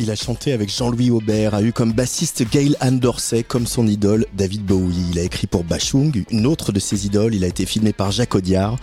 Il a chanté avec Jean-Louis Aubert, a eu comme bassiste Gail Ann Dorsey, comme son idole David Bowie. Il a écrit pour Bachung, une autre de ses idoles. Il a été filmé par Jacques Audiard.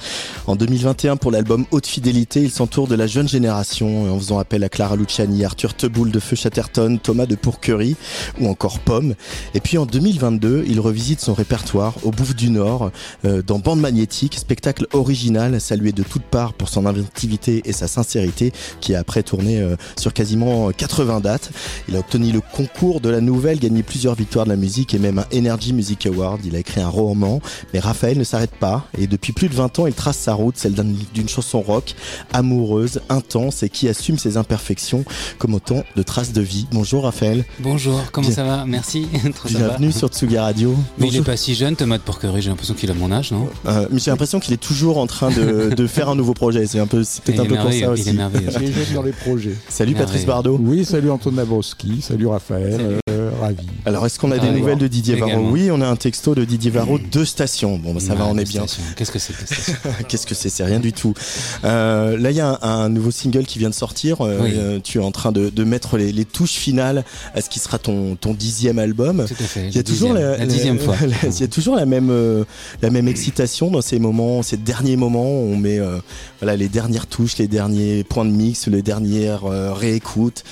En 2021, pour l'album Haute Fidélité, il s'entoure de la jeune génération en faisant appel à Clara Luciani, Arthur Teboul de Feu Chatterton, Thomas de Pourquerie ou encore Pomme. Et puis en 2022, il revisite son répertoire au Bouffe du Nord euh, dans Bande Magnétique, spectacle original salué de toutes parts pour son inventivité et sa sincérité qui a après tourné euh, sur quasiment 80 dates. Il a obtenu le concours de la nouvelle, gagné plusieurs victoires de la musique et même un Energy Music Award. Il a écrit un roman, mais Raphaël ne s'arrête pas et depuis plus de 20 ans, il trace sa route, celle d'un- d'une chanson rock amoureuse, intense et qui assume ses imperfections comme autant de traces de vie. Bonjour Raphaël, Bonjour, comment Bien. ça va? Merci. Trop bienvenue sur Tsuga Radio. Mais il est Bonjour. pas si jeune, Thomas de Porquerie, j'ai l'impression qu'il a mon âge, non? Euh, mais j'ai l'impression qu'il est toujours en train de, de faire un nouveau projet. C'est un peu, peut-être un peu pour ça Il est aussi. merveilleux. Dans les projets. Salut Patrice. Bardot. Oui, salut Antoine Dabrowski, salut Raphaël, Salut. euh, ravi. Alors, est-ce qu'on a Ah, des nouvelles de Didier Varro Également. Oui, on a un texto de Didier Varro, deux stations. Bon, bah, ça va, on est deux bien. stations. Qu'est-ce que c'est Qu'est-ce que c'est C'est rien du tout. Euh, là, il y a un, un nouveau single qui vient de sortir. Euh, Oui. euh, tu es en train de, de mettre les, les touches finales à ce qui sera ton, ton dixième album. Tout à fait. Il y a toujours dixième, la, la dixième fois. la- il y a toujours la même euh, la même excitation dans ces moments, ces derniers moments où on met euh, voilà les dernières touches, les derniers points de mix, les dernières euh, réécoutes.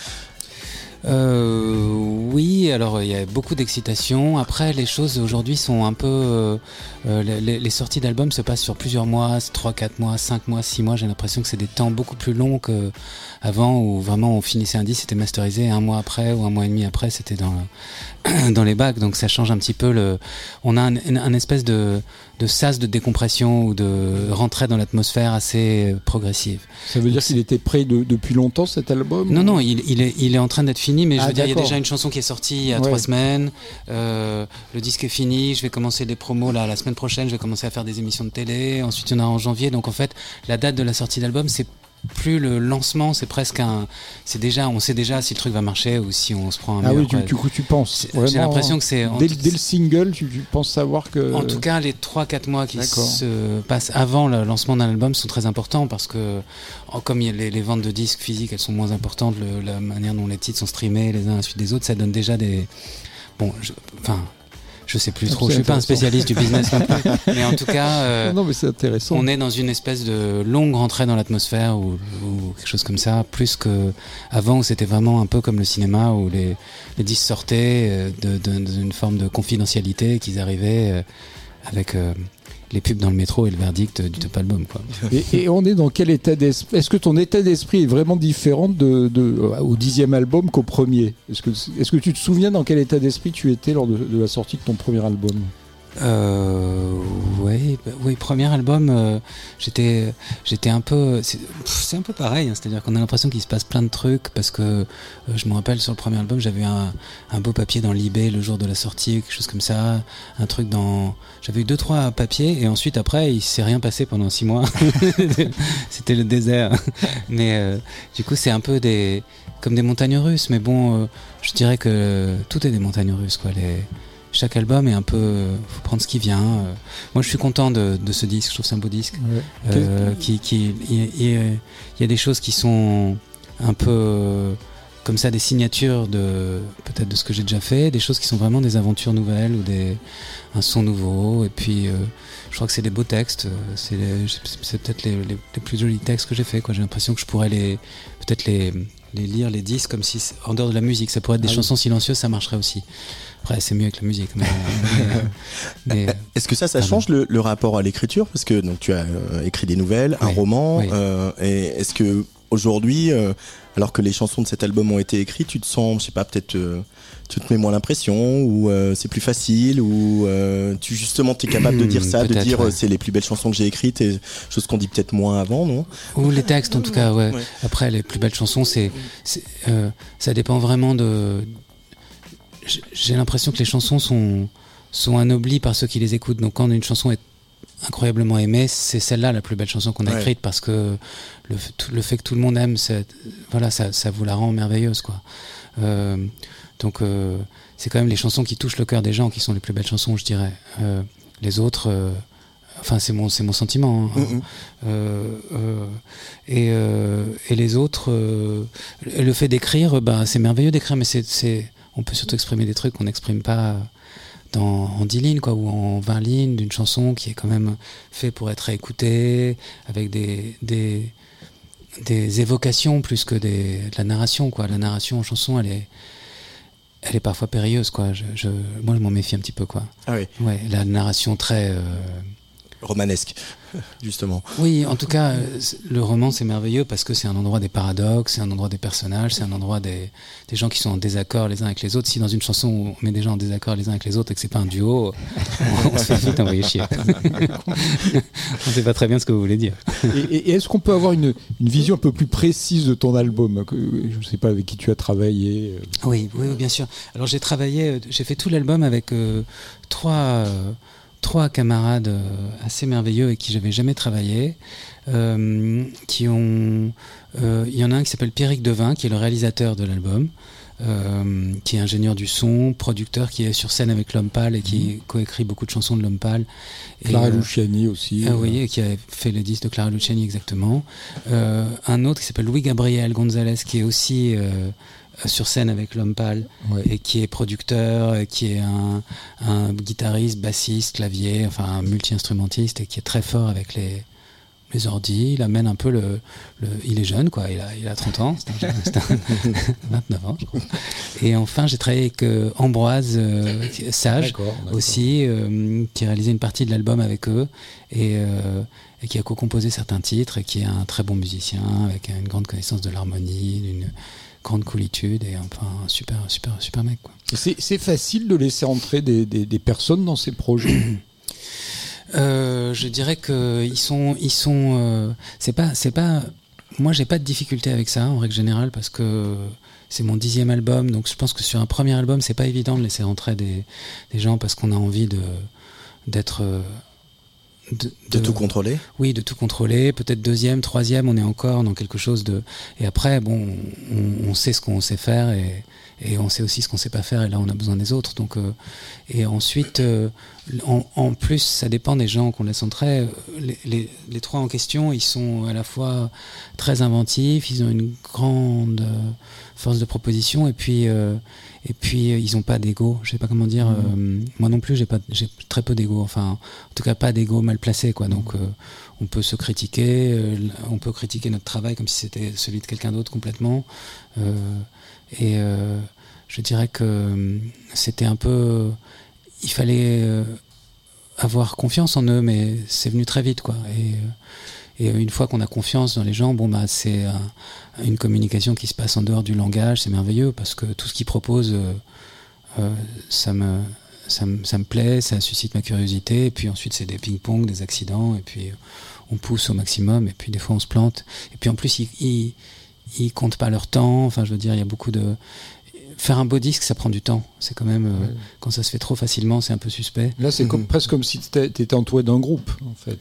Euh, oui, alors il y a beaucoup d'excitation. Après, les choses aujourd'hui sont un peu. euh, euh, les, sorties d'albums se passent sur plusieurs mois, 3, 4 mois, 5 mois, 6 mois. J'ai l'impression que c'est des temps beaucoup plus longs qu'avant où vraiment on finissait un disque, c'était masterisé. Un mois après ou un mois et demi après, c'était dans, dans les bacs. Donc ça change un petit peu le. On a un, un- espèce de, de sas de décompression ou de rentrée dans l'atmosphère assez euh, progressive. Ça veut dire qu'il était prêt de- depuis longtemps cet album Non, non, il, il est, il est en train d'être fini, mais je Ah, veux dire, il y a déjà une chanson qui est sortie il y a Ouais. trois semaines. Euh, le disque est fini, je vais commencer des promos là la semaine prochaine, je vais commencer à faire des émissions de télé. Ensuite, il y en a en janvier. Donc en fait, la date de la sortie d'album, c'est plus le lancement, c'est presque un. C'est déjà, on sait déjà si le truc va marcher ou si on se prend un Ah oui, du coup tu penses. J'ai l'impression que c'est. en Dès, le single, tu, tu penses savoir que. en tout cas, les 3-4 mois qui se passent avant le lancement d'un album sont très importants parce que, comme il y a les, les ventes de disques physiques, elles sont moins importantes, le- la manière dont les titres sont streamés les uns à la suite des autres, ça donne déjà des. Bon, je- enfin, je sais plus trop, je suis pas un spécialiste du business non plus, mais en tout cas. euh, Non, non, mais c'est intéressant. on est dans une espèce de longue rentrée dans l'atmosphère ou, ou quelque chose comme ça, plus que avant où c'était vraiment un peu comme le cinéma où les, les disques sortaient euh, d'une forme de confidentialité, qu'ils arrivaient euh, avec euh, les pubs dans le métro et le verdict du top album. Et, on est dans quel état d'esprit? Est-ce que ton état d'esprit est vraiment différent de, euh, au dixième album qu'au premier? Est-ce que, est-ce que tu te souviens dans quel état d'esprit tu étais lors de la sortie de ton premier album? Euh, oui, bah, oui, premier album, euh, j'étais, j'étais un peu, c'est un peu pareil, hein, c'est-à-dire qu'on a l'impression qu'il se passe plein de trucs parce que euh, je me rappelle sur le premier album, j'avais un, un beau papier dans l'eBay le jour de la sortie, quelque chose comme ça, un truc dans, j'avais eu deux trois papiers et ensuite après il s'est rien passé pendant six mois, c'était le désert, mais euh, du coup c'est un peu des, comme des montagnes russes, mais bon, je dirais que tout est des montagnes russes quoi, les chaque album est un peu faut prendre ce qui vient Euh, moi je suis content de, de ce disque je trouve c'est un beau disque. Euh, qui qui il y, y a- des choses qui sont un peu euh, comme ça des signatures de peut-être de ce que j'ai déjà fait des choses qui sont vraiment des aventures nouvelles ou des un son nouveau. Et puis euh, je crois que c'est des beaux textes euh, c'est peut-être les, les- les plus jolis textes que j'ai fait quoi. J'ai l'impression que je pourrais les peut-être les les lire les disques comme si en dehors de la musique ça pourrait être des Ah oui. chansons silencieuses ça marcherait aussi après c'est mieux avec la musique mais, mais, mais, Est-ce que ça, ça change le, le rapport à l'écriture Parce que donc tu as euh, écrit des nouvelles, un roman. oui. euh, et est-ce que aujourd'hui, euh, alors que les chansons de cet album ont été écrites, tu te sens, je sais pas, peut-être euh, tu te mets moins l'impression, ou euh, c'est plus facile, ou tu justement es capable de dire ça, de dire c'est les plus belles chansons que j'ai écrites, et chose qu'on dit peut-être moins avant, non? Ou les textes en tout cas, ouais. Après les plus belles chansons, c'est ça dépend vraiment de. J'ai l'impression que les chansons sont sont anoblies par ceux qui les écoutent. Donc quand une chanson est incroyablement aimé, c'est celle-là la plus belle chanson qu'on a écrite parce que le, le, fait que tout le monde aime, voilà, ça, ça, vous la rend merveilleuse. Quoi. Euh, donc euh, c'est quand même les chansons qui touchent le cœur des gens qui sont les plus belles chansons, je dirais. Euh, les autres, enfin c'est mon, mon sentiment. Hein. Mm-hmm. Et, et, les autres, le fait d'écrire, bah, c'est merveilleux d'écrire, mais c'est, on peut surtout exprimer des trucs qu'on n'exprime pas en 10 lignes quoi, ou en 20 lignes d'une chanson qui est quand même fait pour être écoutée, avec des, des, des évocations plus que des, de la narration. Quoi. La narration en chanson, elle est, elle est parfois périlleuse. Quoi. Je, moi, je m'en méfie un petit peu. Quoi. Ah oui. Ouais, la narration très... Euh, romanesque, justement. Oui, en tout cas, euh, le roman, c'est merveilleux parce que c'est un endroit des paradoxes, c'est un endroit des personnages, c'est un endroit des, des, gens qui sont en désaccord les uns avec les autres. Si dans une chanson, on met des gens en désaccord les uns avec les autres et que c'est pas un duo, on, se fait vite envoyer chier. on sait pas très bien ce que vous voulez dire. et, est-ce qu'on peut avoir une, une, vision un peu plus précise de ton album Je ne sais pas avec qui tu as travaillé. Euh. Oui, oui, bien sûr. Alors j'ai travaillé, j'ai fait tout l'album avec euh, trois trois camarades euh, assez merveilleux avec qui j'avais jamais travaillé, euh, qui ont, euh, il y en a un qui s'appelle Pierrick Devin, qui est le réalisateur de l'album. qui est ingénieur du son, producteur, qui est sur scène avec L'Homme Pâle et qui mhm. coécrit beaucoup de chansons de L'Homme Pâle. Clara Luciani aussi. Ah, vous voyez, qui a fait les disques de Clara Luciani exactement. un autre qui s'appelle Louis Gabriel Gonzalez, qui est aussi sur scène avec l'homme pâle et qui est producteur, qui est un, guitariste, bassiste, clavier, enfin un multi-instrumentiste et qui est très fort avec les, les ordis. Il amène un peu le, il est jeune quoi, il a, il a 30 ans, c'est un, 29 ans je crois. Et enfin j'ai travaillé avec euh, Ambroise euh, Sage aussi, qui a réalisé une partie de l'album avec eux et, et qui a co-composé certains titres et qui est un très bon musicien avec une grande connaissance de l'harmonie, d'une grande coolitude et enfin un super, super, super mec. C'est facile de laisser entrer des, des, personnes dans ces projets euh, Je dirais que ils sont, ils sont, euh, c'est pas, c'est pas, moi j'ai pas de difficulté avec ça en règle générale parce que c'est mon dixième album, donc je pense que sur un premier album c'est pas évident de laisser entrer des, des gens parce qu'on a envie de d'être de, tout contrôler Oui, de tout contrôler. Peut-être deuxième, troisième, on est encore dans quelque chose de. Et après, bon, on, sait ce qu'on sait faire et, et, on sait aussi ce qu'on sait pas faire. Et là, on a besoin des autres. Donc, euh, et ensuite, euh, en, plus, ça dépend des gens qu'on laisse entrer. Les, les, les, trois en question, ils sont à la fois très inventifs, ils ont une grande euh, force de proposition et puis et puis euh, ils ont pas d'ego. Je sais pas comment dire. Mmh. Euh, moi non plus, j'ai pas, j'ai très peu d'ego. Enfin, en tout cas, pas d'ego mal placé, quoi. Donc, mmh. euh, on peut se critiquer, on peut critiquer notre travail comme si c'était celui de quelqu'un d'autre complètement. et je dirais que c'était un peu, il fallait avoir confiance en eux, mais c'est venu très vite, quoi. Et et une fois qu'on a confiance dans les gens, bon bah c'est une communication qui se passe en dehors du langage, c'est merveilleux parce que tout ce qu'ils proposent, euh, euh, ça me ça me, ça me plaît, ça suscite ma curiosité, et puis ensuite c'est des ping-pong, des accidents, et puis on pousse au maximum, et puis des fois on se plante, et puis en plus ils, ils, comptent pas leur temps, enfin je veux dire, il y a beaucoup de... Faire un beau disque, ça prend du temps. C'est quand même, euh, quand ça se fait trop facilement, c'est un peu suspect. Là, c'est comme, presque comme si tu étais entouré d'un groupe, en fait.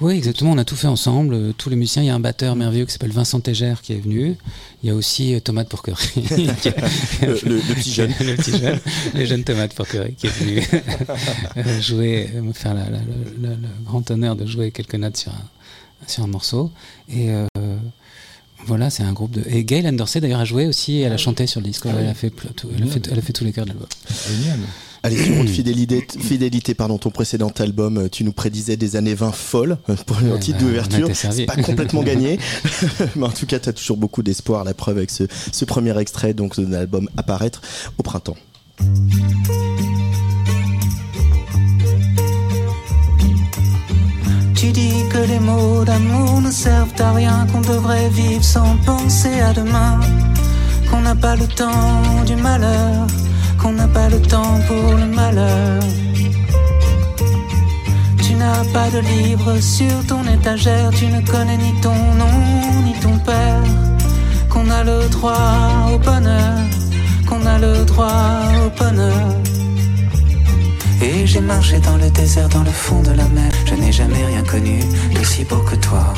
Oui, exactement. On a tout fait ensemble. Euh, tous les musiciens. Il y a un batteur merveilleux qui s'appelle Vincent Tégère qui est venu. Il y a aussi euh, Thomas de Pourquerie. le, petit jeune. le petit jeune. Le jeune Thomas de Pourquerie qui est venu euh, jouer, me faire le grand honneur de jouer quelques notes sur un, sur un morceau. Et voilà, c'est un groupe de. Et Gail Andersey d'ailleurs a joué aussi. Elle a chanté sur le disque. Elle, a fait, elle, a fait, elle a fait tous les cœurs de l'album. Génial. Allez, sur de fidélité, fidélité pardon, ton précédent album, euh, tu nous prédisais des années 20 folles euh, pour le titre bah, d'ouverture. C'est pas complètement gagné, mais en tout cas, tu as toujours beaucoup d'espoir. La preuve avec ce, ce premier extrait donc de l'album apparaître au printemps. Tu dis que les mots d'amour ne servent à rien, qu'on devrait vivre sans penser à demain, qu'on n'a pas le temps du malheur, qu'on n'a pas le temps pour le malheur. Tu n'as pas de livre sur ton étagère, tu ne connais ni ton nom ni ton père, qu'on a le droit au bonheur, qu'on a le droit au bonheur. Et j'ai marché dans le désert, dans le fond de la mer. Je n'ai jamais rien connu d'aussi beau que toi.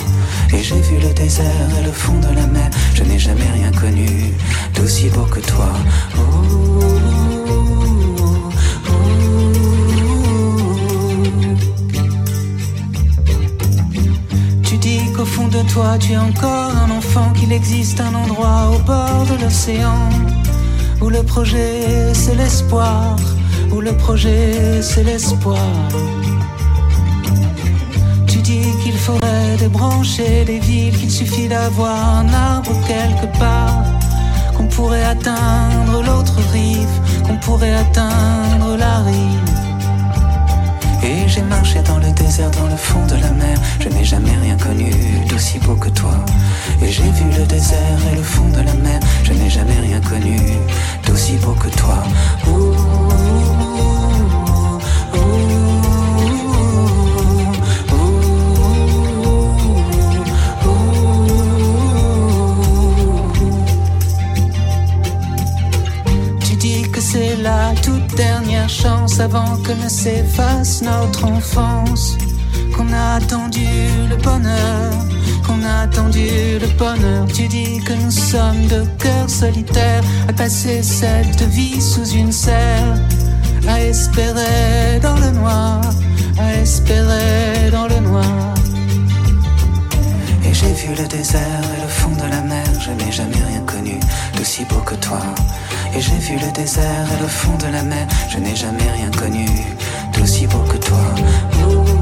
Et j'ai vu le désert et le fond de la mer. Je n'ai jamais rien connu d'aussi beau que toi. Tu qu'au fond de toi, tu es encore un enfant, qu'il existe un endroit au bord de l'océan où le projet c'est l'espoir où le projet c'est l'espoir. Tu dis qu'il faudrait débrancher les villes, qu'il suffit d'avoir un arbre quelque part, qu'on pourrait atteindre l'autre rive, qu'on pourrait atteindre d'aussi beau que toi. Et j'ai vu le désert et le fond de la mer. Je n'ai jamais rien connu d'aussi beau que toi. c'est la toute dernière chance avant que ne s'efface notre enfance. Qu'on a attendu le bonheur, qu'on a attendu le bonheur. Tu dis que nous sommes de cœurs solitaires à passer cette vie sous une serre, à espérer dans le noir, à espérer dans le noir. Et j'ai vu le désert et le fond de la mer, je n'ai jamais rien connu d'aussi beau que toi. Et j'ai vu le désert et le fond de la mer, je n'ai jamais rien connu d'aussi beau que toi.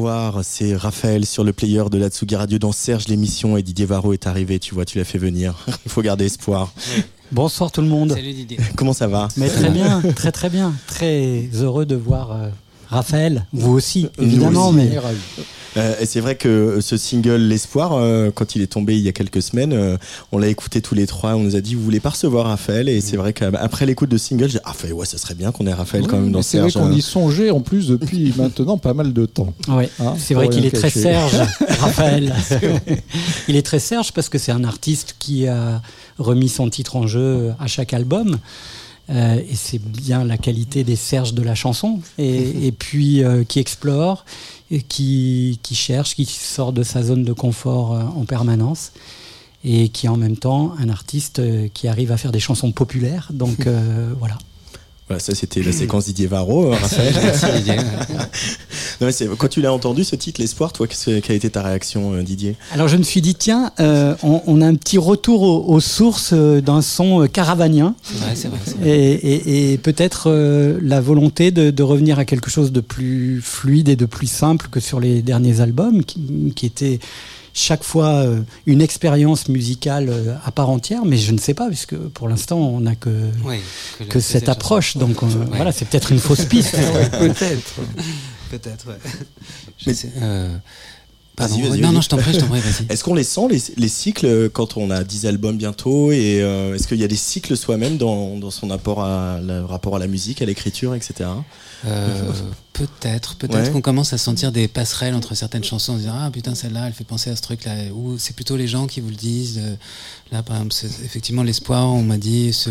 L'espoir, c'est Raphaël sur le player de la Tsugi Radio dans Serge l'émission et Didier Varro est arrivé, tu vois, tu l'as fait venir. Il faut garder espoir. Bonsoir tout le monde. Salut Didier. Comment ça va? Mais très bien, très très bien. Très heureux de voir euh, Raphaël, vous aussi, évidemment. Nous aussi. mais Euh, et c'est vrai que ce single L'espoir, euh, quand il est tombé il y a quelques semaines, euh, on l'a écouté tous les trois. On nous a dit vous voulez pas recevoir Raphaël? Et c'est vrai qu'après l'écoute de single, j'ai dit, ah fait ouais, ça serait bien qu'on ait Raphaël quand Oui, même dans C'est vrai Serge. qu'on euh. y songeait en plus depuis maintenant pas mal de temps. Ouais, Hein, c'est vrai qu'il est très. Serge, Raphaël. il est très Serge parce que c'est un artiste qui a remis son titre en jeu à chaque album. Euh, et c'est bien la qualité des Serges de la chanson. Et, et puis euh, qui explore, qui, qui cherche, qui sort de sa zone de confort euh, en permanence. Et qui est en même temps un artiste euh, qui arrive à faire des chansons populaires. Donc euh, voilà. Voilà, ça c'était la séquence Didier Varro, euh, Raphaël. Merci Didier. Non, mais c'est- quand tu l'as entendu ce titre, L'espoir, toi, quelle a été ta réaction, euh, Didier? Alors je me suis dit, tiens, euh, on, on a un petit retour aux, aux sources euh, d'un son caravanien vrai, et, et- et peut-être euh, la volonté de, de revenir à quelque chose de plus fluide et de plus simple que sur les derniers albums qui, qui étaient chaque fois euh, une expérience musicale euh, à part entière, mais je ne sais pas, puisque pour l'instant on n'a que, Oui, le- que cette chanson. approche, donc euh, Ouais. voilà, c'est peut-être une fausse piste. Peut-être. Peut-être, ouais. Non, non, je t'en prie, je t'en prie, vas-y. Est-ce qu'on les sent, les, les cycles, quand on a 10 albums bientôt Et euh, est-ce qu'il y a des cycles soi-même dans, dans son rapport à, la, rapport à la musique, à l'écriture, etc. Euh, peut-être, peut-être Ouais. qu'on commence à sentir des passerelles entre certaines chansons, en se disant ah putain celle-là elle fait penser à ce truc-là, ou c'est plutôt les gens qui vous le disent. euh, là par exemple, c'est effectivement l'espoir, on m'a dit ce,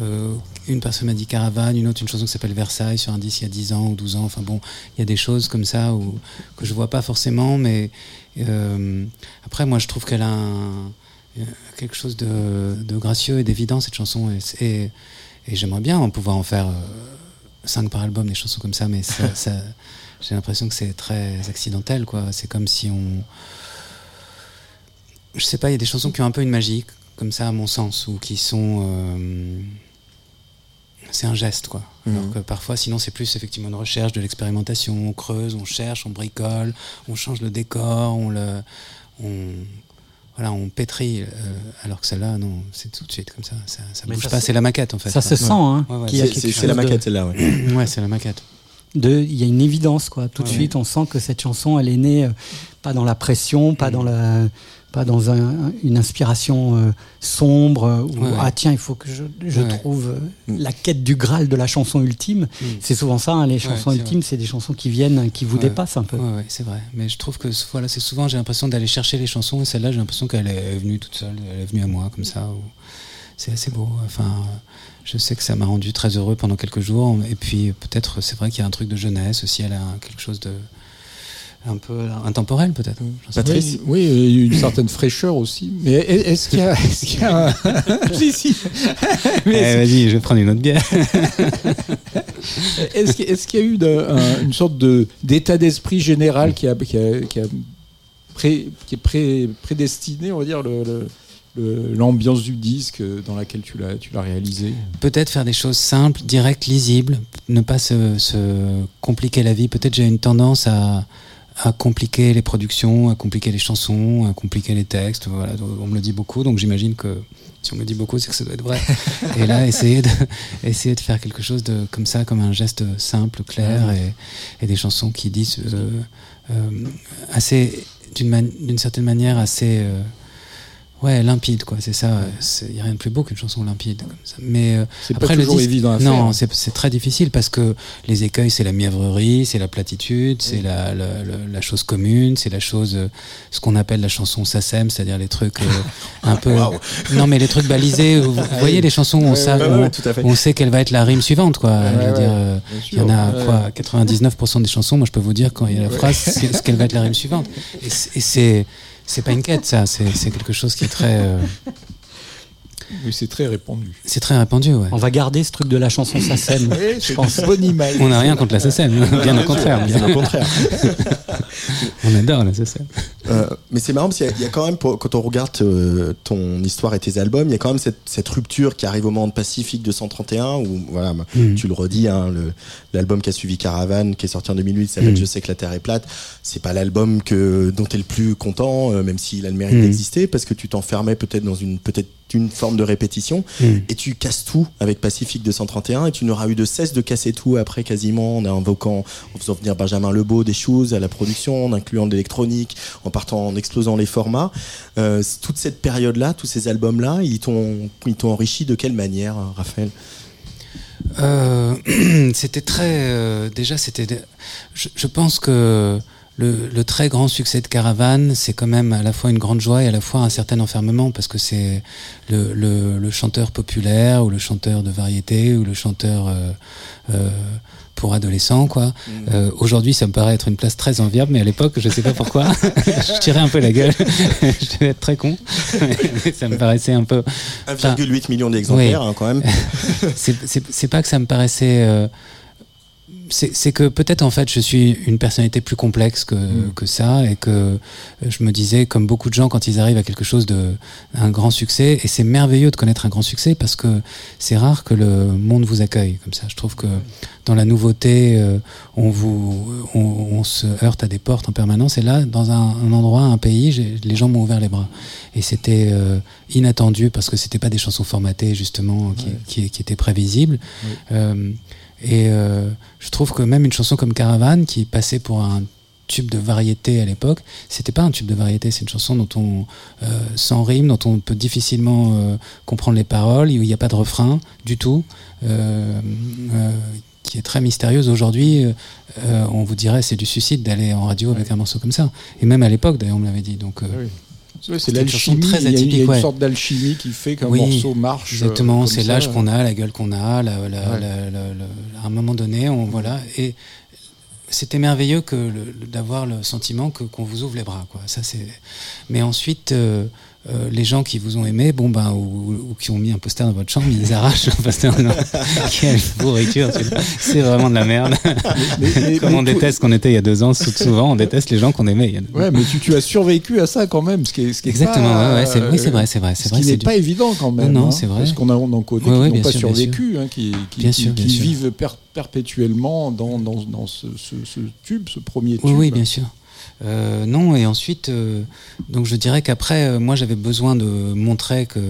euh, une personne m'a dit Caravane, une autre une chanson qui s'appelle Versailles sur un disque il y a 10 ans ou 12 ans. Enfin bon, il y a des choses comme ça où, que je vois pas forcément, mais euh, après moi je trouve qu'elle a un- euh, quelque chose de, de gracieux et d'évident cette chanson et, et, et j'aimerais bien en pouvoir en faire 5 par album, des chansons comme ça, mais ça, ça, j'ai l'impression que c'est très accidentel, quoi. C'est comme si on. Je sais pas, il y a des chansons qui ont un peu une magie, comme ça, à mon sens, ou qui sont. euh, C'est un geste, quoi. Mhm. Alors que parfois, sinon, c'est plus effectivement une recherche, de l'expérimentation. On creuse, on cherche, on bricole, on change le décor, on le. On, voilà, on pétrit. euh, alors que celle-là, non, c'est tout de suite comme ça. Ça, ça bouge ça pas, c'est la maquette, en fait. Ça se Ouais. sent, hein, Ouais, ouais, C'est- la de- maquette celle-là, ouais. Ouais, c'est la maquette. il y a une évidence quoi. Tout de Ouais. suite, on sent que cette chanson, elle est née euh, pas dans la pression, pas dans la, pas dans un- une inspiration euh, sombre euh, où Ouais. ah tiens, il faut que je, je Ouais. trouve euh, Mm. la quête du graal de la chanson ultime. Mm. C'est souvent ça, hein, les chansons ultimes, c'est des chansons qui viennent, qui vous Ouais. dépassent un peu. Ouais, ouais, c'est vrai. Mais je trouve que voilà, c'est souvent, j'ai l'impression d'aller chercher les chansons et celle-là, j'ai l'impression qu'elle est venue toute seule, elle est venue à moi comme ça. ou- C'est assez beau. Enfin, je sais que ça m'a rendu très heureux pendant quelques jours. Et puis peut-être, c'est vrai qu'il y a un truc de jeunesse aussi. Elle a quelque chose de un peu intemporel peut-être. Sais Patrice Oui, oui, il y a une certaine fraîcheur aussi. Mais est- est-ce qu'il y a, est-ce qu'il y a un- Si, si. Eh, vas-y, je vais prendre une autre bière. Est-ce qu'il est-ce qu'il y a eu de- un- une sorte de d'état d'esprit général qui a, qui a- qui a pré- qui est pré- prédestiné, on va dire, le- le- le- l'ambiance du disque dans laquelle tu l'as tu l'as réalisé? Peut-être faire des choses simples, directes, lisibles, ne pas se, se compliquer la vie. Peut-être j'ai une tendance à, à compliquer les productions, à compliquer les chansons, à compliquer les textes. Voilà, on me le dit beaucoup, donc j'imagine que si on me le dit beaucoup, c'est que ça doit être vrai. Et là, essayer de, essayer de faire quelque chose de comme ça, comme un geste simple, clair, et, et des chansons qui disent euh, euh, assez, d'une man- d'une certaine manière, assez euh, Ouais, limpide, quoi, c'est ça. Il n'y a rien de plus beau qu'une chanson limpide. Comme ça. Mais euh, C'est pas après, le toujours disque- évident à faire. Non, c'est très difficile parce que les écueils, c'est la mièvrerie, c'est la platitude, c'est la, la, la- la chose commune, c'est la chose, euh, ce qu'on appelle la chanson SACEM, c'est-à-dire les trucs euh, un peu. Waouh. Non, mais les trucs balisés. Vous, vous voyez les chansons où on, Ouais, sa- ouais, où on- où sait quelle va être la rime suivante, quoi. Ouais, Je veux ouais, dire, euh, il y en a quoi, Ouais. 99% des chansons. Moi, je peux vous dire quand il y a la phrase, ce qu'elle va être la rime suivante. Et c'est- c'est pas une quête, ça. C'est c'est quelque chose qui est très, euh, Oui, c'est très répandu. c'est très répandu, ouais. On va garder ce truc de la chanson SACEM. Oui, c'est une bonne image. On n'a rien contre la SSM, bien au contraire. Bien au contraire. On adore la SSM. Euh, mais c'est marrant parce qu'il y a- il y, a quand même, pour- quand on regarde euh, ton histoire et tes albums, il y a quand même cette, cette rupture qui arrive au moment de Pacifique de 131, où voilà, Mm. tu le redis, hein, l'album qui a suivi Caravane, qui est sorti en 2008, s'appelle Mm. Je sais que la Terre est plate. C'est pas l'album que dont tu es le plus content, euh, même s'il a le mérite Mm. d'exister, parce que tu t'enfermais peut-être dans une peut-être une forme de répétition, Mm. et tu casses tout avec Pacifique 231, et tu n'auras eu de cesse de casser tout après quasiment, en invoquant, en faisant venir Benjamin Lebeau des choses à la production, en incluant de l'électronique, en partant, en explosant les formats. Euh, toute cette période-là, tous ces albums-là, ils t'ont, ils t'ont enrichi de quelle manière, Raphaël? Euh, c'était très. euh, déjà, c'était. Je, je pense que le, le très grand succès de Caravane, c'est quand même à la fois une grande joie et à la fois un certain enfermement parce que c'est le, le, le chanteur populaire ou le chanteur de variété ou le chanteur euh, euh, pour adolescents, quoi. Euh, Aujourd'hui, ça me paraît être une place très enviable, mais à l'époque, je sais pas pourquoi, je tirais un peu la gueule. je devais être très con. Mais ça me paraissait un peu. 1,8 million d'exemplaires, hein, quand même. c'est c'est- c'est pas que ça me paraissait. C'est que peut-être en fait je suis une personnalité plus complexe que, que ça et que je me disais comme beaucoup de gens quand ils arrivent à quelque chose de un grand succès et c'est merveilleux de connaître un grand succès parce que c'est rare que le monde vous accueille comme ça. Je trouve que dans la nouveauté euh, on vous on, on se heurte à des portes en permanence. Et là dans un, un endroit un pays les gens m'ont ouvert les bras. Et c'était euh, inattendu parce que c'était pas des chansons formatées justement qui, qui, qui étaient prévisibles. Euh, et euh, je trouve que même une chanson comme Caravane, qui passait pour un tube de variété à l'époque, c'était pas un tube de variété, c'est une chanson dont on euh, sans rime, dont on peut difficilement euh, comprendre les paroles, où il n'y a pas de refrain du tout, qui est très mystérieuse. Aujourd'hui, on vous dirait c'est du suicide d'aller en radio avec un morceau comme ça. Et même à l'époque, d'ailleurs, on me l'avait dit. Donc, euh, C'est l'alchimie, très il y a, il y a atypique, une ouais. sorte d'alchimie qui fait qu'un Oui, morceau marche. euh, Exactement, c'est l'âge qu'on a, la gueule qu'on a, la, la- Ouais. la- la- la- à un moment donné, on voilà. Et c'était merveilleux que d'avoir le sentiment que qu'on vous ouvre les bras, quoi. Ça c'est. Mais ensuite, euh, euh, les gens qui vous ont aimé, bon ben, ou, ou qui ont mis un poster dans votre chambre, ils arrachent le poster. Quelle pourriture, c'est vraiment de la merde. Mais- mais- Comme mais on déteste qu'on était il y a deux ans, sou- souvent on déteste les gens qu'on aimait. il y a- Ouais, mais tu, tu as survécu à ça quand même, ce qui est, ce qui est Exactement, pas, ouais, ouais, c'est, oui, c'est vrai, c'est vrai, c'est Ce vrai. n'est du- pas évident quand même. Non, non, hein, c'est vrai. Parce qu'on a, en connaît Ouais, qui n'ont pas sûr, survécu, hein, qui, qui, Bien qui- sûr, bien qui sûr. vivent per- perpétuellement dans, dans, dans ce, ce- ce tube, ce premier tube. Oui, oui, bien sûr. Euh, non, et ensuite, euh, donc je dirais qu'après, euh, moi j'avais besoin de montrer que.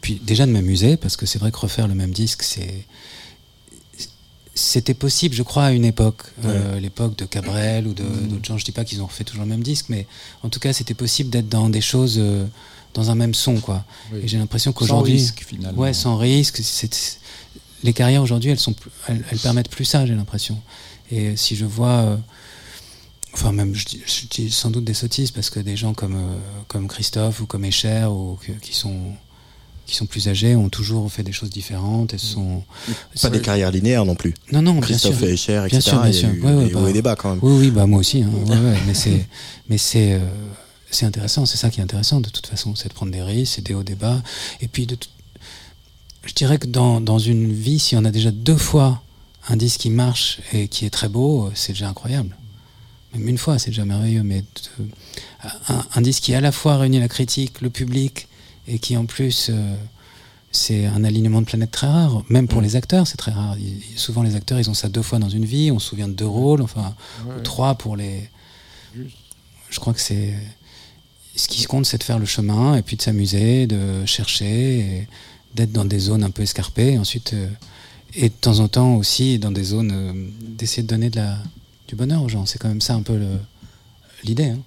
Puis déjà de m'amuser, parce que c'est vrai que refaire le même disque, c'est. C'était possible, je crois, à une époque, euh, l'époque de Cabrel ou de- d'autres gens. Je dis pas qu'ils ont refait toujours le même disque, mais en tout cas, c'était possible d'être dans des choses, euh, dans un même son, quoi. Oui. Et j'ai l'impression Sans qu'aujourd'hui, risque, finalement. ouais, sans risque. c'est- les carrières aujourd'hui, elles sont, elles, elles permettent plus ça, j'ai l'impression. Et si je vois, enfin même, je dis, je dis sans doute des sottises parce que des gens comme euh, comme Christophe ou comme Escher ou que- qui sont qui sont plus âgés ont toujours fait des choses différentes et se sont Pas des carrières linéaires non plus. non non bien Christophe sûr et Escher, Bien etc. sûr, bien il y a sûr. eu Ouais, ouais, des hauts bah, et des bas quand même. Oui, oui, bah moi aussi. hein. Ouais, mais c'est, mais c'est, euh, c'est intéressant. C'est ça qui est intéressant de toute façon, c'est de prendre des risques, c'est des hauts, des bas. Et puis, de tout- je dirais que dans, dans une vie, si on a déjà deux fois un disque qui marche et qui est très beau, c'est déjà incroyable. Même une fois, c'est déjà merveilleux. Mais de- un, un disque qui à la fois réunit la critique, le public, et qui en plus euh, c'est un alignement de planètes très rare. Même pour les acteurs, c'est très rare. Ils- souvent, les acteurs, ils ont ça deux fois dans une vie. On se souvient de deux rôles, enfin, ou trois pour les. Je crois que c'est. Ce qui compte, c'est de faire le chemin et puis de s'amuser, de chercher, d'être dans des zones un peu escarpées. Et ensuite, euh, et de temps en temps aussi dans des zones, euh, d'essayer de donner de la, du bonheur aux gens. C'est quand même ça un peu l'idée. hein.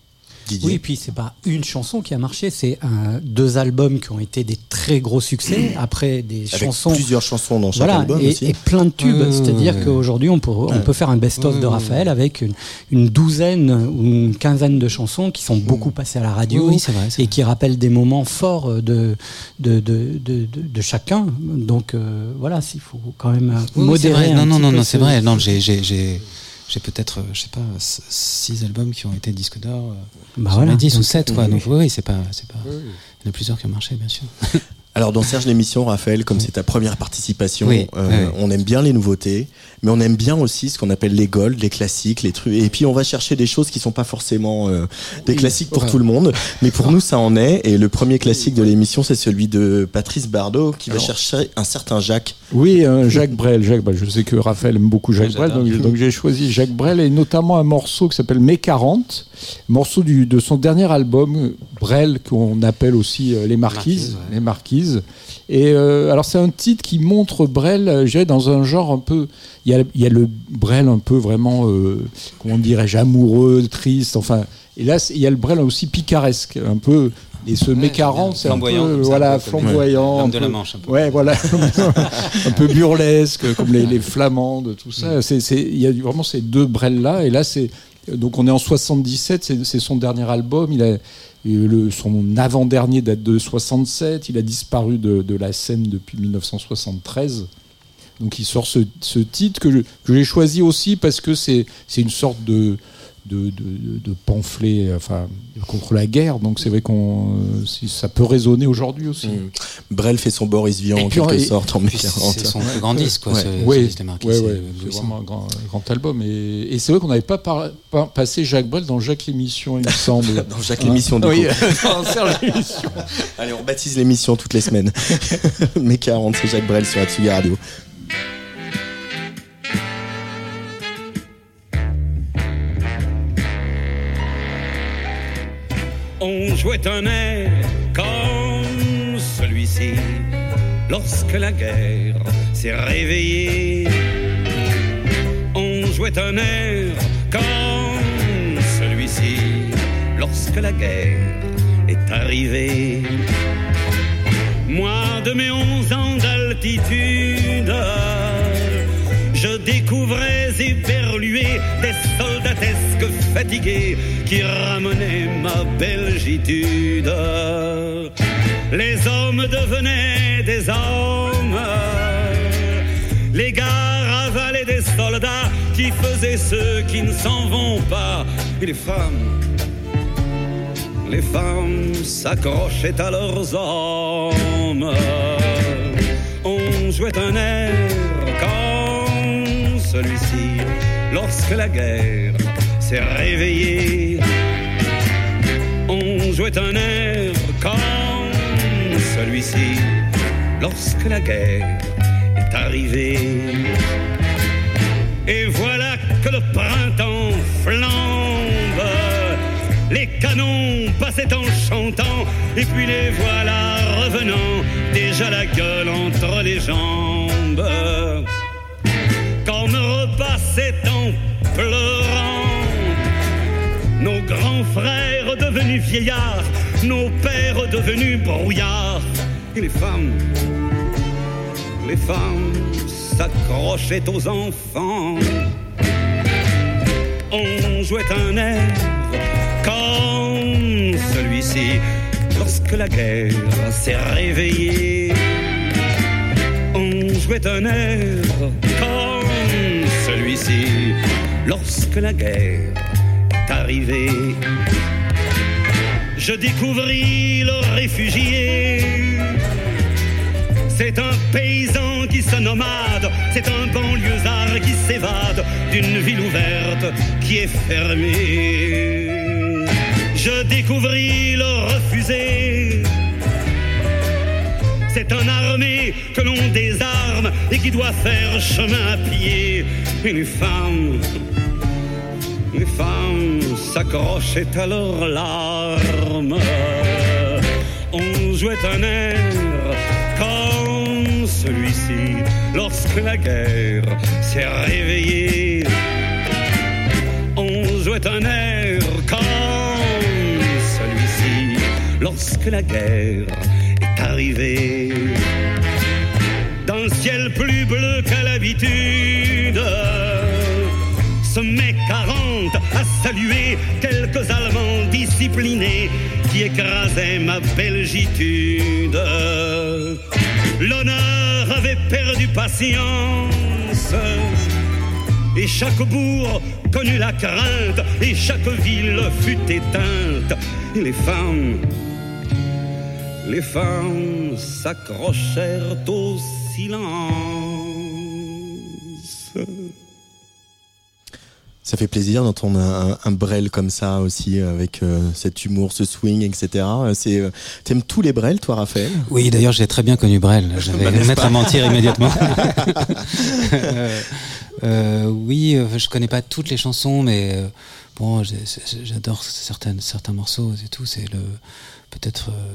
Didier. Oui, et puis c'est pas une chanson qui a marché, c'est deux albums qui ont été des très gros succès, après des Avec chansons. plusieurs chansons dans chaque Voilà, album et, aussi. et plein de tubes. Ouais, C'est-à-dire qu'aujourd'hui, on peut, on peut faire un best-of de ouais, Raphaël avec une, une douzaine ou une quinzaine de chansons qui sont beaucoup passées à la radio Oui, oui, c'est vrai, et vrai. qui rappellent des moments forts de, de, de, de, de- de chacun. Donc euh, voilà, il faut quand même Oui, modérer. vrai. un Non, non, petit non, non, ce- c'est vrai. Non, j'ai, j'ai, peut-être, euh, je sais pas, six albums qui ont été disques d'or. euh, Bah voilà, les 10 ou donc, 7, quoi. oui. Donc, oui, oui, c'est pas, c'est pas. Il y en a plusieurs qui ont marché, bien sûr. Alors dans Serge l'émission, Raphaël, comme c'est ta première participation, Oui, euh, oui, on aime bien les nouveautés, mais on aime bien aussi ce qu'on appelle les golds, les classiques, les trucs. Et puis on va chercher des choses qui sont pas forcément euh, des classiques pour tout le monde, mais pour nous ça en est. Et le premier classique de l'émission, c'est celui de Patrice Bardot qui va chercher un certain Jacques. Oui, un Jacques Brel. Jacques, bah, je sais que Raphaël aime beaucoup Jacques Brel, donc, donc j'ai choisi Jacques Brel et notamment un morceau qui s'appelle Mai 40, morceau du, de son dernier album, euh, Brel, qu'on appelle aussi euh, Les Marquises. Les Marquises. Et euh, alors c'est un titre qui montre Brel, euh, je dirais, dans un genre un peu. Il y a, il y a le Brel un peu vraiment, euh, comment dirais-je, amoureux, triste, enfin. Et là, il y a le Brel aussi picaresque, un peu. Et ce Mai 40, c'est un peu, voilà, flamboyant. un de peu- la Manche, un peu. Ouais, voilà. un peu burlesque, comme les, les flamandes, tout ça. Il y a vraiment ces deux brels-là. Et là, c'est. Donc, on est en 77, c'est, c'est son dernier album. Il a, le, son avant-dernier date de 67. Il a disparu de, la scène depuis 1973. Donc, il sort ce, titre que, j'ai choisi aussi parce que c'est une sorte de. De, de, de- de pamphlet enfin, contre la guerre, donc c'est vrai qu'on euh, si- ça peut résonner aujourd'hui aussi. Mm. Brel fait son Boris Vian en quelque et- sorte en mai c'est 40. c'est son grand disque, quoi. Ouais. ce- ce Oui, c'est vraiment un grand, album. Et, et c'est vrai qu'on n'avait pas, par- pas passé Jacques Brel dans Jacques l'émission, il me semble. Dans Jacques l'émission du Oui, coup. dans Serge l'émission. Allez, on baptise l'émission toutes les semaines. mai 40, c'est Jacques Brel sur Atsugi Radio. On jouait un air comme celui-ci lorsque la guerre s'est réveillée. On jouait un air comme celui-ci lorsque la guerre est arrivée. Moi, de mes onze ans d'altitude, découvrais éberlué des soldatesques fatigués qui ramenaient ma belgitude. Les hommes devenaient des hommes, les gars avalaient des soldats qui faisaient ceux qui ne s'en vont pas, et les femmes les femmes s'accrochaient à leurs hommes. On jouait un air celui-ci lorsque la guerre s'est réveillée. On jouait un air comme celui-ci lorsque la guerre est arrivée. Et voilà que le printemps flambe. Les canons passaient en chantant, et puis les voilà revenant, déjà la gueule entre les jambes. Repassaient en pleurant, nos grands frères devenus vieillards, nos pères devenus brouillards, et les femmes, les femmes s'accrochaient aux enfants. On jouait un air comme celui-ci lorsque la guerre s'est réveillée. On jouait un air celui-ci lorsque la guerre est arrivée. Je découvris le réfugié. C'est un paysan qui se nomade, c'est un banlieusard qui s'évade d'une ville ouverte qui est fermée. Je découvris le refusé. C'est un armé que l'on désarme et qui doit faire chemin à pied. Et les femmes, les femmes s'accrochaient à leurs larmes. On jouait un air comme celui-ci lorsque la guerre s'est réveillée. On jouait un air comme celui-ci lorsque la guerre arrivée. D'un ciel plus bleu qu'à l'habitude, ce mai 40 a salué quelques Allemands disciplinés qui écrasaient ma belgitude. L'honneur avait perdu patience. Et chaque bourg connut la crainte, et chaque ville fut éteinte. Et les femmes, les femmes s'accrochèrent au silence. Ça fait plaisir d'entendre un, un Brel comme ça aussi, avec euh, cet humour, ce swing, etc. C'est, euh, t'aimes tous les Brel, toi, Raphaël? Oui, d'ailleurs, j'ai très bien connu Brel. Je vais me mettre à mentir immédiatement. Euh, euh, oui, euh, je connais pas toutes les chansons, mais euh, bon, j'ai- j'ai- j'adore certaines, certains morceaux et tout. C'est le peut-être euh,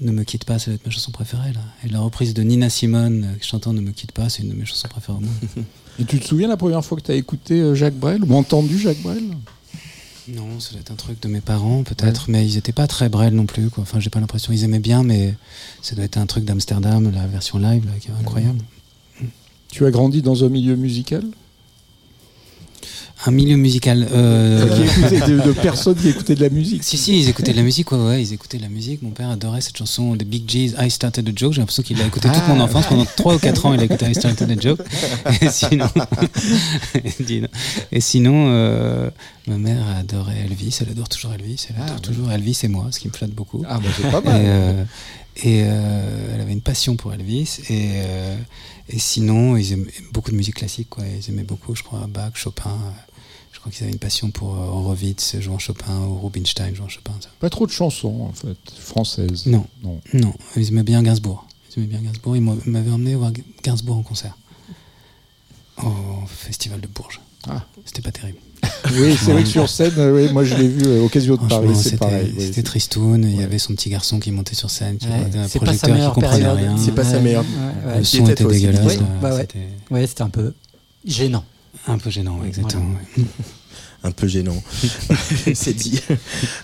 Ne me quitte pas, ça va être ma chanson préférée là. Et la reprise de Nina Simone euh, chantant Ne me quitte pas, c'est une de mes chansons préférées au monde. Et tu te souviens la première fois que tu as écouté euh, Jacques Brel ou entendu Jacques Brel? Non, ça doit être un truc de mes parents peut-être, mais ils étaient pas très Brel non plus. Quoi. Enfin, j'ai pas l'impression. Ils aimaient bien, mais ça doit être un truc d'Amsterdam, la version live, là, qui est incroyable. Tu as grandi dans un milieu musical? Un milieu musical. euh, de, de personnes qui écoutaient de la musique. Si, si, ils écoutaient de la musique, ouais, ouais, ils écoutaient de la musique. Mon père adorait cette chanson des Big G's, I Started a Joke. J'ai l'impression qu'il l'a écouté toute Ah. mon enfance. Pendant 3 ou 4 ans, il a écouté I Started a Joke. Et sinon, et sinon euh, ma mère adorait Elvis, elle adore toujours Elvis. Elle adore Ah, toujours Elvis et moi, ce qui me flatte beaucoup. Ah, bah c'est pas Et, mal. euh, et euh, elle avait une passion pour Elvis. Et, euh, et sinon, ils aimaient beaucoup de musique classique. Quoi. Ils aimaient beaucoup, je crois, Bach, Chopin. Je crois qu'ils avaient une passion pour euh, Horowitz jouant Chopin ou Rubinstein jouant Chopin. ça. Pas trop de chansons, en fait, françaises. Non. Non. Non, ils aimaient bien Gainsbourg. Ils aimaient bien Gainsbourg. Ils m'avaient emmené voir Gainsbourg en concert. Au festival de Bourges. Ah. C'était pas terrible. Oui, c'est vrai que sur scène, euh, oui, moi je l'ai vu euh, au Casino de Paris, c'est c'était pareil. oui, c'était tristoun. Il y avait son petit garçon qui montait sur scène, qui Ouais, avait un projecteur qui comprenait période. rien. C'est pas sa meilleure. ouais, Le son était dégueulasse. Oui, bah c'était un peu gênant. Un peu gênant, exactement. ouais. Un peu gênant. c'est dit.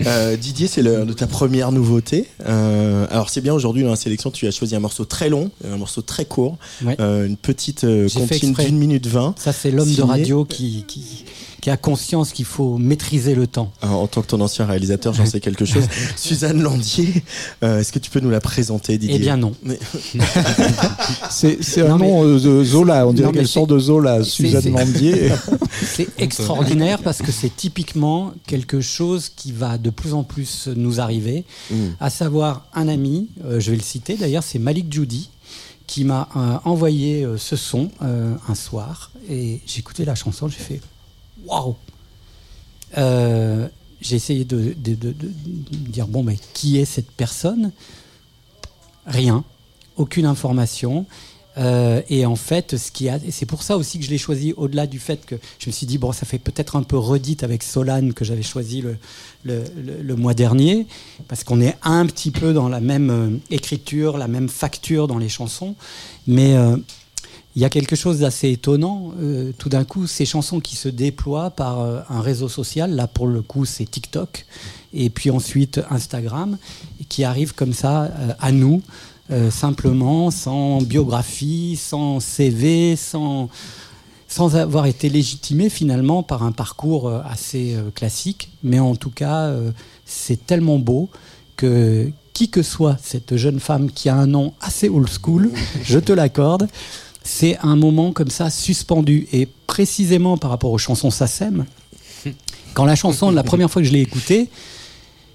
Euh, Didier, c'est le- de ta première nouveauté. Euh, alors c'est bien aujourd'hui dans la sélection, tu as choisi un morceau très long, un morceau très court, Ouais. euh, une petite comptine d'une minute vingt. Ça, c'est l'homme de radio qui, qui, qui a conscience qu'il faut maîtriser le temps. En tant que ton ancien réalisateur, j'en sais quelque chose. Suzanne Landier, euh, est-ce que tu peux nous la présenter, Didier Eh bien non. Mais- C'est un mais- nom euh, de Zola, on dirait qu'elle sort de Zola, Suzanne Mandier. C'est extraordinaire parce que c'est typiquement quelque chose qui va de plus en plus nous arriver, Mm. à savoir un ami, euh, je vais le citer d'ailleurs, c'est Malik Judy, qui m'a euh, envoyé euh, ce son euh, un soir et j'ai écouté la chanson, j'ai fait waouh. Euh, J'ai essayé de, dire bon mais qui est cette personne? Rien, aucune information. Euh, et en fait, ce qui a, c'est pour ça aussi que je l'ai choisi, au-delà du fait que je me suis dit, bon, ça fait peut-être un peu redite avec Solane que j'avais choisi le, mois dernier, parce qu'on est un petit peu dans la même euh, écriture, la même facture dans les chansons. Mais il y a quelque chose d'assez étonnant. euh, tout d'un coup, ces chansons qui se déploient par euh, un réseau social, là pour le coup, c'est TikTok, et puis ensuite Instagram, qui arrivent comme ça euh, à nous. Simplement, sans biographie, sans CV, sans, sans avoir été légitimé finalement par un parcours assez classique. Mais en tout cas, c'est tellement beau que qui que soit cette jeune femme qui a un nom assez old school, je te l'accorde, c'est un moment comme ça suspendu. Et précisément par rapport aux chansons SACEM, quand la chanson, la première fois que je l'ai écoutée,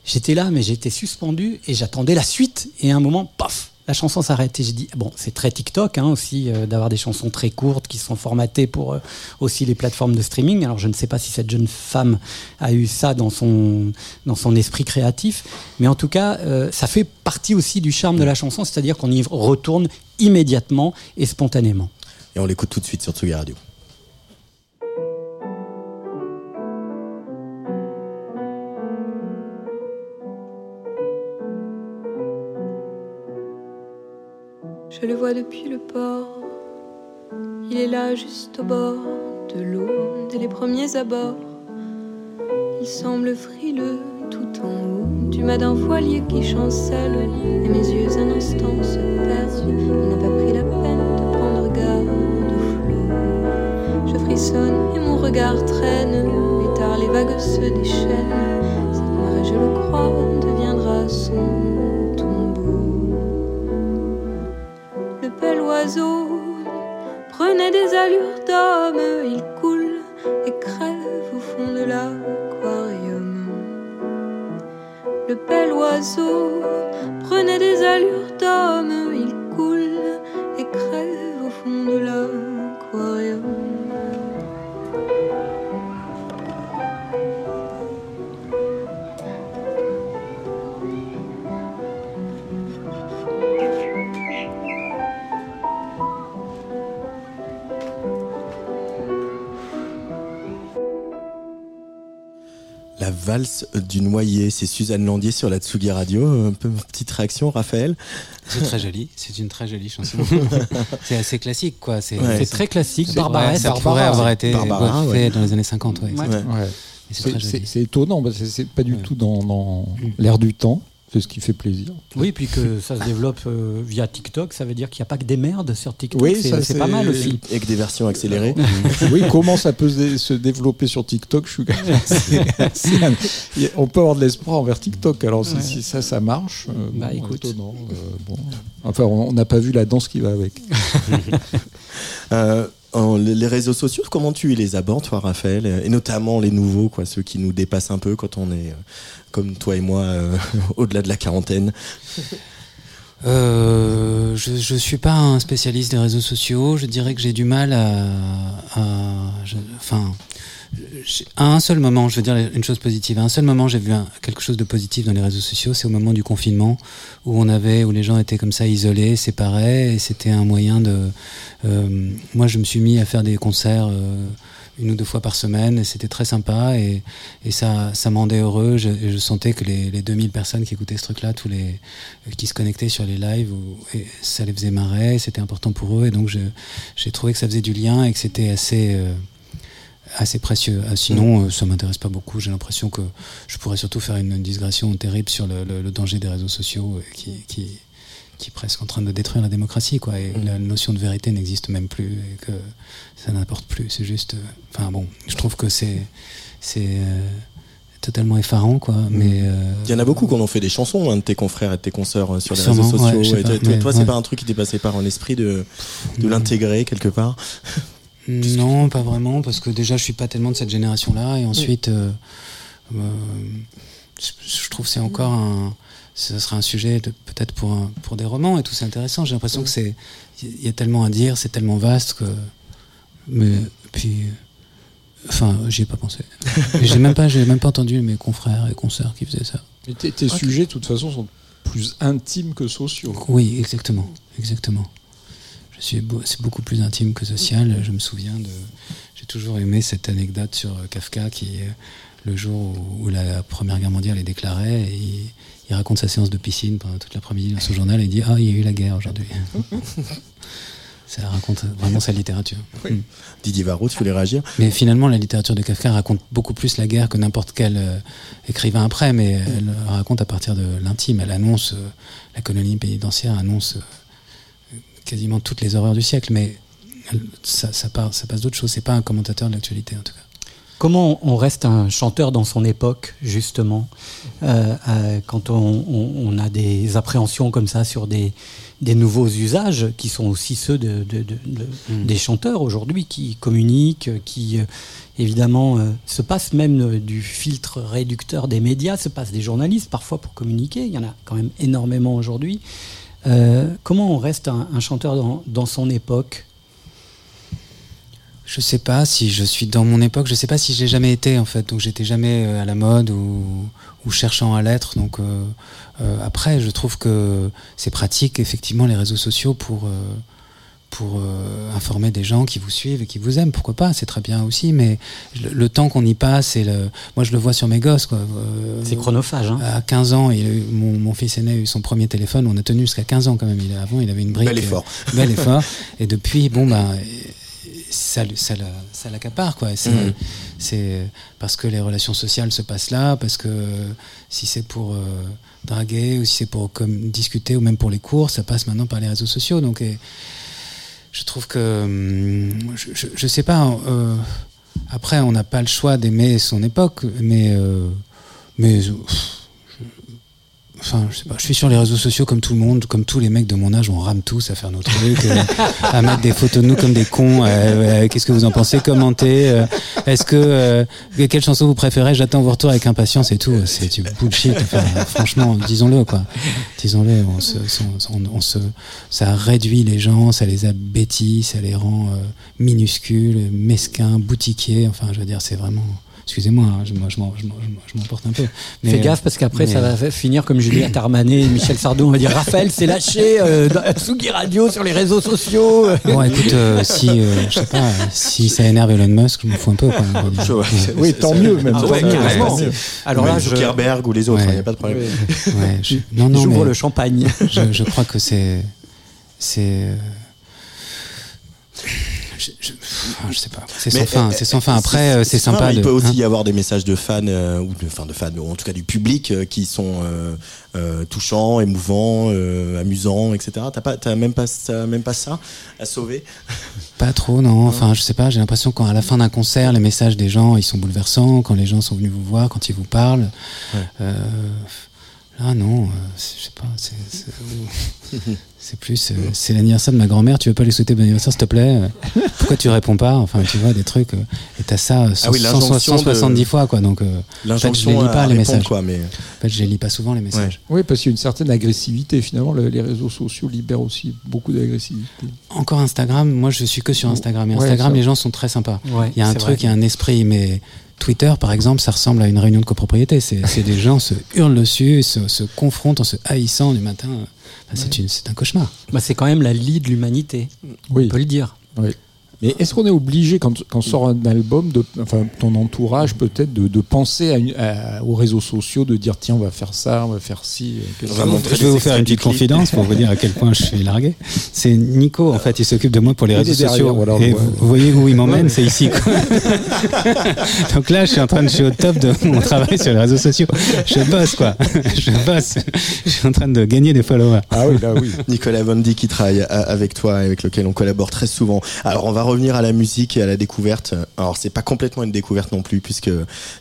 j'étais là, mais j'étais suspendu et j'attendais la suite. Et à un moment, paf, la chanson s'arrête. Et j'ai dit, bon, c'est très TikTok hein, aussi, euh, d'avoir des chansons très courtes qui sont formatées pour euh, aussi les plateformes de streaming. Alors je ne sais pas si cette jeune femme a eu ça dans son, dans son esprit créatif. Mais en tout cas, euh, ça fait partie aussi du charme de la chanson, c'est-à-dire qu'on y retourne immédiatement et spontanément. Et on l'écoute tout de suite sur Tsugi Radio. Je le vois depuis le port. Il est là juste au bord de l'eau dès les premiers abords. Il semble frileux tout en haut du mât d'un voilier qui chancelle. Et mes yeux un instant se perdent. Il n'a pas pris la peine de prendre garde au flot. Je frissonne et mon regard traîne. Et tard les vagues se déchaînent. Cette marée, je le crois, deviendra son tombeau. Le bel oiseau prenait des allures d'homme, il coule et crève au fond de l'aquarium. Le bel oiseau prenait des allures d'homme, il coule et crève au fond de l'aquarium. Valse du noyer, c'est Suzanne Landier sur la Tsugi Radio. Un peu petite réaction, Raphaël. C'est très joli, c'est une très jolie chanson. c'est assez classique, quoi. C'est Ouais. Très classique, barbaresque. ça pourrait avoir été Barbara, fait ouais. dans les années 50, ouais. Ouais. Ouais. Ouais. Et c'est étonnant, c'est pas du Ouais. tout dans, dans l'air du temps. C'est ce qui fait plaisir. Oui, puis que ça se développe euh, via TikTok, ça veut dire qu'il n'y a pas que des merdes sur TikTok. Oui, c'est pas mal aussi. Avec des versions accélérées. oui, comment ça peut se, dé- se développer sur TikTok je suis... c'est- On peut avoir de l'espoir envers TikTok. Alors, si- Ouais. si ça, ça marche, euh, Bah, bon, écoute. étonnant, euh, bon. Enfin, on on n'a pas vu la danse qui va avec. Les réseaux sociaux, comment tu les abordes, toi, Raphaël Et notamment les nouveaux, quoi, ceux qui nous dépassent un peu quand on est, euh, comme toi et moi, euh, au-delà de la quarantaine? Euh, je, je suis pas un spécialiste des réseaux sociaux. Je dirais que j'ai du mal à, à- je- enfin, à un seul moment, je veux dire une chose positive. À un seul moment, j'ai vu un- quelque chose de positif dans les réseaux sociaux. C'est au moment du confinement où on avait, où les gens étaient comme ça isolés, séparés, et c'était un moyen de. euh, moi, je me suis mis à faire des concerts. euh, une ou deux fois par semaine et c'était très sympa et, et ça, ça me rendait heureux je, et je sentais que les, les 2000 personnes qui écoutaient ce truc là tous les euh, qui se connectaient sur les lives ou- et ça les faisait marrer c'était important pour eux et donc j'ai trouvé que ça faisait du lien et que c'était assez euh, assez précieux Ah, sinon euh, ça m'intéresse pas beaucoup j'ai l'impression que je pourrais surtout faire une digression terrible sur le, le- le danger des réseaux sociaux euh, qui, qui qui est presque en train de détruire la démocratie, quoi. Et Mm. la notion de vérité n'existe même plus et que ça n'importe plus. C'est juste. euh, Enfin bon, je trouve que c'est c'est euh, totalement effarant, quoi. Mais euh, Mm. Il y en a beaucoup qui en ont fait des chansons, un de tes confrères et de tes consoeurs euh, sur les Sûrement, réseaux sociaux. ouais, je sais Et pas, toi, toi, mais toi, c'est ouais. pas un truc qui t'est passé par l'esprit de, de l'intégrer quelque part? Non, pas vraiment, parce que déjà je suis pas tellement de cette génération-là, et ensuite, euh, euh, je trouve que c'est encore un, ce sera un sujet peut-être pour un- pour des romans et tout, c'est intéressant. J'ai l'impression que c'est, il y a tellement à dire, c'est tellement vaste que, mais puis, enfin, j'y ai pas pensé. j'ai même pas, j'ai même pas entendu mes confrères et consoeurs qui faisaient ça. Mais tes, tes sujets, de toute façon, sont plus intimes que sociaux. Oui, exactement, exactement. C'est beaucoup plus intime que social. Je me souviens de, j'ai toujours aimé cette anecdote sur euh, Kafka qui, euh, le jour où, la Première Guerre mondiale est déclarée, et il, il raconte sa séance de piscine pendant toute l'après-midi dans son journal et il dit ah il y a eu la guerre aujourd'hui. Ça raconte vraiment sa littérature. Oui. Mm. Didier Varro, tu voulais réagir? Mais finalement, la littérature de Kafka raconte beaucoup plus la guerre que n'importe quel euh, écrivain après, mais elle raconte à partir de l'intime. Elle annonce, euh, la colonie pénitentiaire annonce euh, quasiment toutes les horreurs du siècle, mais ça, ça, part- ça passe d'autre chose. C'est pas un commentateur de l'actualité, en tout cas. Comment on reste un chanteur dans son époque, justement, euh, euh, quand on, on- on a des appréhensions comme ça sur des, des nouveaux usages qui sont aussi ceux de, de- de- de- Mm. des chanteurs aujourd'hui qui communiquent, qui euh, évidemment se passent même du filtre réducteur des médias, se passent des journalistes parfois pour communiquer. Il y en a quand même énormément aujourd'hui. Euh, comment on reste un, chanteur dans, son époque? Je sais pas si je suis dans mon époque, je sais pas si j'ai jamais été en fait, donc j'étais jamais euh, à la mode ou, cherchant à l'être. Donc euh, après, je trouve que c'est pratique effectivement les réseaux sociaux pour pour euh, informer des gens qui vous suivent et qui vous aiment. Pourquoi pas? C'est très bien aussi, mais le, le temps qu'on y passe et le, moi je le vois sur mes gosses quoi. Euh, C'est chronophage. Hein à 15 ans, il a eu- mon, mon fils aîné a eu son premier téléphone. On a tenu jusqu'à 15 ans quand même. Il, a- avant, il avait une brique. Bel effort. euh, bel effort. Et depuis, bon, ben, ça, ça, ça l'accapare, quoi. C'est, c'est parce que les relations sociales se passent là, parce que si c'est pour euh, draguer ou si c'est pour comme, discuter ou même pour les cours, ça passe maintenant par les réseaux sociaux. Donc, et, je trouve que, hum, je, je, sais pas. euh, après, on n'a pas le choix d'aimer son époque, mais, euh, mais euh, Enfin, je sais pas, je suis sur les réseaux sociaux comme tout le monde, comme tous les mecs de mon âge, on rame tous à faire nos trucs, euh, à mettre des photos de nous comme des cons. euh, euh, Qu'est-ce que vous en pensez Commentez. Est-ce que quelle chanson vous préférez J'attends vos retours avec impatience et tout. C'est du bullshit. Enfin, franchement, disons-le quoi. Disons-le. On se, on, on- on se, ça réduit les gens, ça les abétit, ça les rend minuscules, mesquins, boutiquiers. Enfin, je veux dire, c'est vraiment. Excusez-moi, hein, je, m'emporte un peu. Mais, Fais gaffe parce qu'après mais- ça va finir comme Juliette Armanet et Michel Sardou. On va dire Raphaël s'est lâché euh, dans Sugi Radio sur les réseaux sociaux. Bon, écoute, euh, si, euh, je sais pas, si ça énerve Elon Musk, je m'en fous un peu. Quoi. Je- Oui, tant mieux, même. Ah ouais. Ouais. Alors là, je, Zuckerberg ou les autres, il Ouais. n'y a pas de problème. Ouais, je- non, non, j'ouvre le champagne. je, je crois que c'est, c'est, je, je, sais pas, c'est sans fin, euh, c'est sans fin. euh, Après, euh, c'est sympa de. Il peut aussi hein. y avoir des messages de fans, euh, ou de, enfin de fans, ou en tout cas du public, euh, qui sont euh, touchants, émouvants, amusants, etc. T'as pas, même pas, t'as même pas ça à sauver? Pas trop, non. Enfin, je sais pas. J'ai l'impression qu'à la fin d'un concert, les messages des gens, ils sont bouleversants. Quand les gens sont venus vous voir, quand ils vous parlent. Ouais. Là, non. euh, c'est- je sais pas. c'est- plus. euh, c'est l'anniversaire de ma grand-mère. Tu veux pas lui souhaiter bon anniversaire, s'il te plaît euh, Pourquoi tu réponds pas Enfin, tu vois des trucs. euh, et t'as ça euh, Ah oui, 100, l'injonction de- 170 fois, quoi. Donc, euh, en fait, je les lis pas les messages. quoi, mais En fait, je les lis pas souvent les messages. Oui, parce qu'il y a une certaine agressivité. Finalement, le- les réseaux sociaux libèrent aussi beaucoup d'agressivité. Encore Instagram. Moi, je suis que sur Instagram. Et Ouais, Instagram, les gens sont très sympas. Ouais, Il y a un truc, il y a un esprit, mais Twitter, par exemple, ça ressemble à une réunion de copropriété. C'est des gens se hurlent dessus, se, se confrontent en se haïssant du matin. Enfin, c'est un cauchemar. Bah, c'est quand même la lie de l'humanité. Oui. On peut le dire. Oui. Mais est-ce qu'on est obligé, quand, quand sort un album, de, enfin ton entourage peut-être, de, de penser à une- à- aux réseaux sociaux, de dire tiens, on va faire ça, on va faire ci. euh, On va montrer Je vais vous faire une petite confidence pour vous dire à quel point je suis largué. C'est Nico, en fait, il s'occupe de moi pour les réseaux derrière, sociaux. et vous, vous voyez où il m'emmène, c'est ici. quoi. Donc là, je suis en train de, je suis au top de mon travail sur les réseaux sociaux. Je bosse, quoi. Je bosse. Je suis en train de gagner des followers. Ah oui, là oui. Nicolas Bondi qui travaille a- avec toi et avec lequel on collabore très souvent. Alors on va revenir à la musique et à la découverte. Alors c'est pas complètement une découverte non plus puisque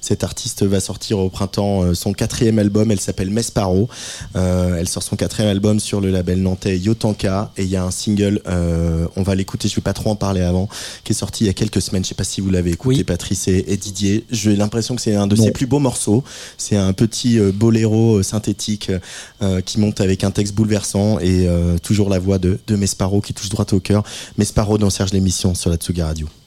cette artiste va sortir au printemps euh, son quatrième album. Elle s'appelle Mesparo. Euh, elle sort son quatrième album sur le label nantais Yotanka et il y a un single. euh, on va l'écouter. Je vais pas trop en parler avant. Qui est sorti il y a quelques semaines. Je sais pas si vous l'avez écouté, Oui. Patrice et, et Didier. J'ai l'impression que c'est un de Non. ses plus beaux morceaux. C'est un petit boléro synthétique euh, qui monte avec un texte bouleversant et toujours la voix de, de Mesparo qui touche droit au cœur. Mesparo dans Serge l'émission sur la Tsuga Radio.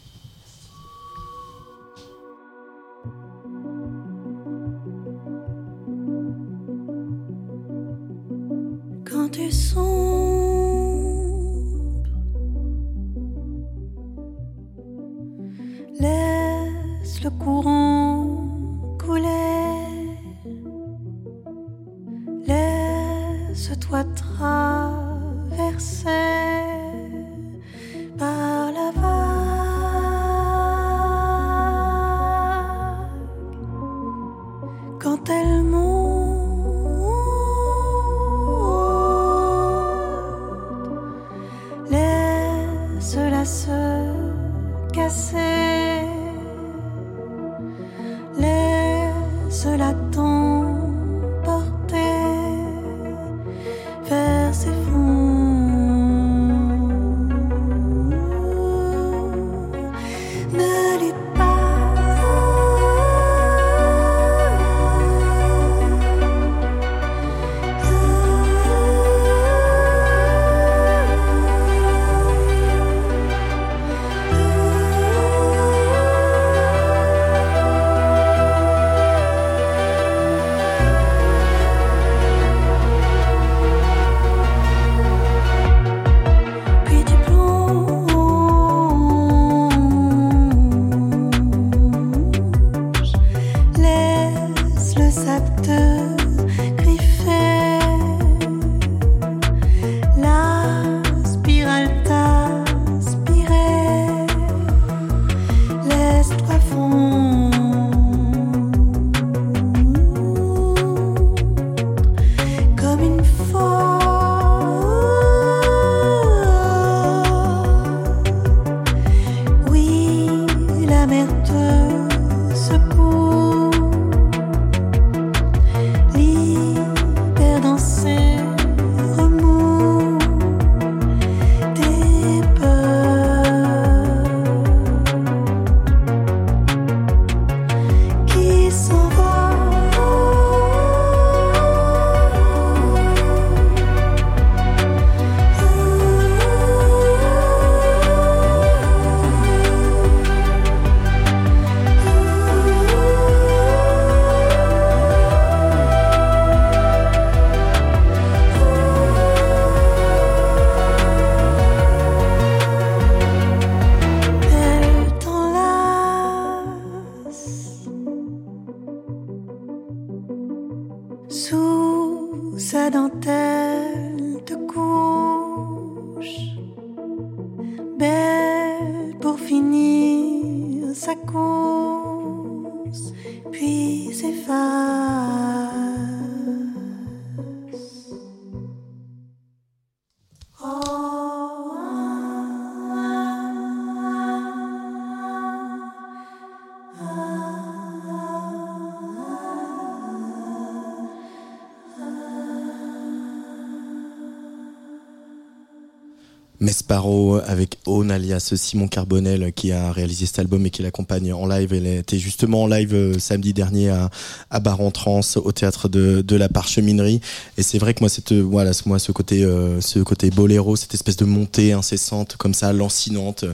Mesparo avec Own alias Simon Carbonel qui a réalisé cet album et qui l'accompagne en live. Elle était justement en live euh, samedi dernier à, à Bar en Trans au théâtre de, de la Parcheminerie. Et c'est vrai que moi, cette, voilà, ce- moi, ce côté, euh, ce côté boléro, cette espèce de montée incessante comme ça, lancinante,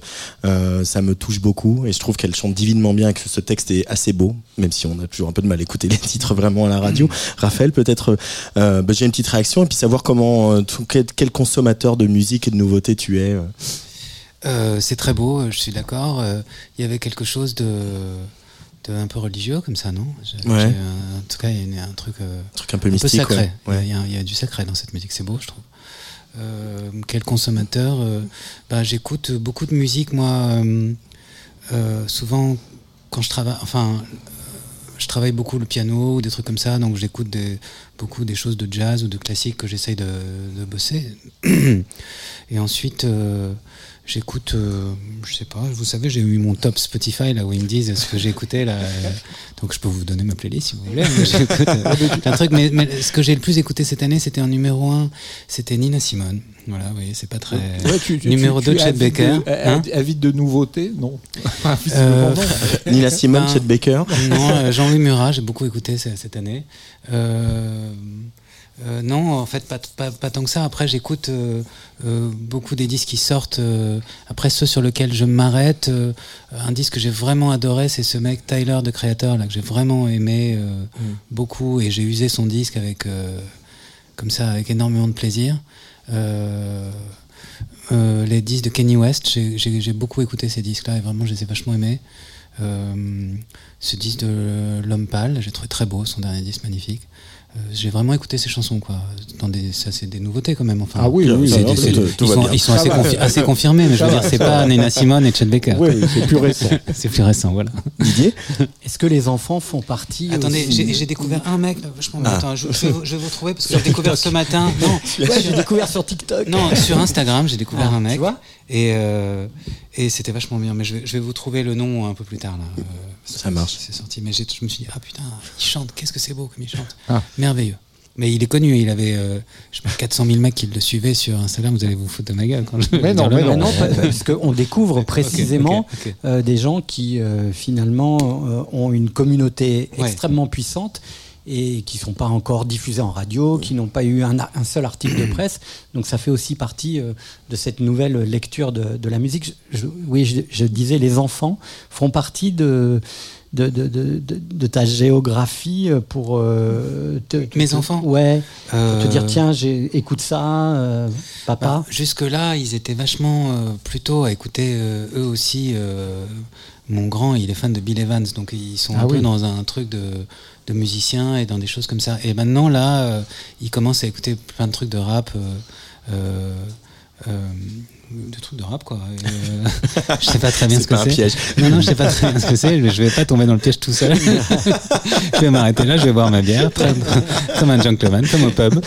euh, ça me touche beaucoup. Et je trouve qu'elle chante divinement bien et que ce texte est assez beau, même si on a toujours un peu de mal à écouter les titres vraiment à la radio. Raphaël, peut-être, euh, bah, j'ai une petite réaction et puis savoir comment, euh, tout- quel, quel consommateur de musique et de nouveautés tu es. euh. Euh, c'est très beau, je suis d'accord. Euh, Il y avait quelque chose de, de un peu religieux comme ça, non? Ouais. En tout cas, il y a un truc, euh, Un truc un peu mystique, sacré. ouais. Ouais. Il, y a, il y a du sacré dans cette musique, c'est beau, je trouve. Euh, quel consommateur euh, bah, J'écoute beaucoup de musique, moi. euh, euh, souvent, quand je travaille, enfin, euh, je travaille beaucoup le piano ou des trucs comme ça, donc j'écoute des- beaucoup des choses de jazz ou de classique que j'essaye de, de bosser. Et ensuite, euh, j'écoute, euh, je sais pas, vous savez, j'ai eu mon top Spotify là où ils me disent ce que j'ai écouté là. euh, donc je peux vous donner ma playlist si vous voulez. mais j'écoute, euh, trucs, mais, mais ce que j'ai le plus écouté cette année, c'était en numéro 1, c'était Nina Simone. Voilà, vous voyez, c'est pas très. Ouais, tu- tu- numéro tu- 2, tu es Chet avide Baker. de- Hein avide de nouveautés Non. Euh, non. Nina Simone, Ben, Chet Baker. Non, euh, Jean-Louis Murat, j'ai beaucoup écouté ce- cette année. Euh, euh, non, en fait, pas, pas, pas tant que ça. Après, j'écoute euh, euh, beaucoup des disques qui sortent. euh, après, ceux sur lesquels je m'arrête, euh, un disque que j'ai vraiment adoré, c'est ce mec Tyler, de Creator, là, que j'ai vraiment aimé euh, beaucoup. Et j'ai usé son disque avec, euh, comme ça, avec énormément de plaisir. Euh, euh, les disques de Kenny West, j'ai- beaucoup écouté ces disques-là et vraiment je les ai vachement aimés. Euh, ce disque de L'Homme Pâle, j'ai trouvé très beau, son dernier disque magnifique. Euh, j'ai vraiment écouté ses chansons, quoi. Dans des, ça, c'est des nouveautés quand même. Enfin, Ah oui, oui, des- ils sont, ils assez, va. confi- assez confirmés, mais je veux dire, c'est pas. Nina Simone et Chet Baker. Oui, c'est plus récent. c'est plus récent, voilà. Didier? Est-ce que les enfants font partie Attendez, aussi- j'ai j'ai découvert un mec. Ah. Attends, je, je vais vous, je vais vous trouver parce que j'ai découvert ce matin. Non, Ouais, j'ai découvert sur TikTok. Non, sur Instagram, j'ai découvert Ah, un mec. tu vois? Et euh, et c'était vachement bien. Mais je vais, je vais vous trouver le nom un peu plus tard. Là. Euh, Ça marche. C'est sorti. Mais je me suis dit, ah putain, il chante, qu'est-ce que c'est beau comme il chante. Ah. Merveilleux. Mais il est connu, il avait euh, je sais pas, 400 000 mecs qui le suivaient sur Instagram. Vous allez vous foutre de ma gueule quand je Mais non, mais non, pas- parce qu'on découvre précisément euh, des gens qui euh, finalement euh, ont une communauté Ouais. extrêmement puissante et qui sont pas encore diffusés en radio, qui n'ont pas eu un, seul article de presse. Donc ça fait aussi partie euh, de cette nouvelle lecture de, de la musique. Je- je- oui, je, je disais, les enfants font partie de, de, de, de, de- de ta géographie pour euh, te, te- Mes te- enfants Ouais. Euh, Te dire tiens, j'ai- écoute ça, euh, papa. Bah, Jusque-là, ils étaient vachement euh, plutôt à écouter euh, eux aussi. euh, mon grand, il est fan de Bill Evans, donc ils sont Ah un peu dans un truc de, de musicien et dans des choses comme ça. Et maintenant, là, euh, ils commencent à écouter plein de trucs de rap. euh, euh, de trucs de rap quoi. Euh, je sais pas très bien ce que c'est. piège. Non non, je sais pas très bien ce que c'est. Je vais pas tomber dans le piège tout seul. je vais m'arrêter là, je vais boire ma bière, comme un gentleman, comme au pub.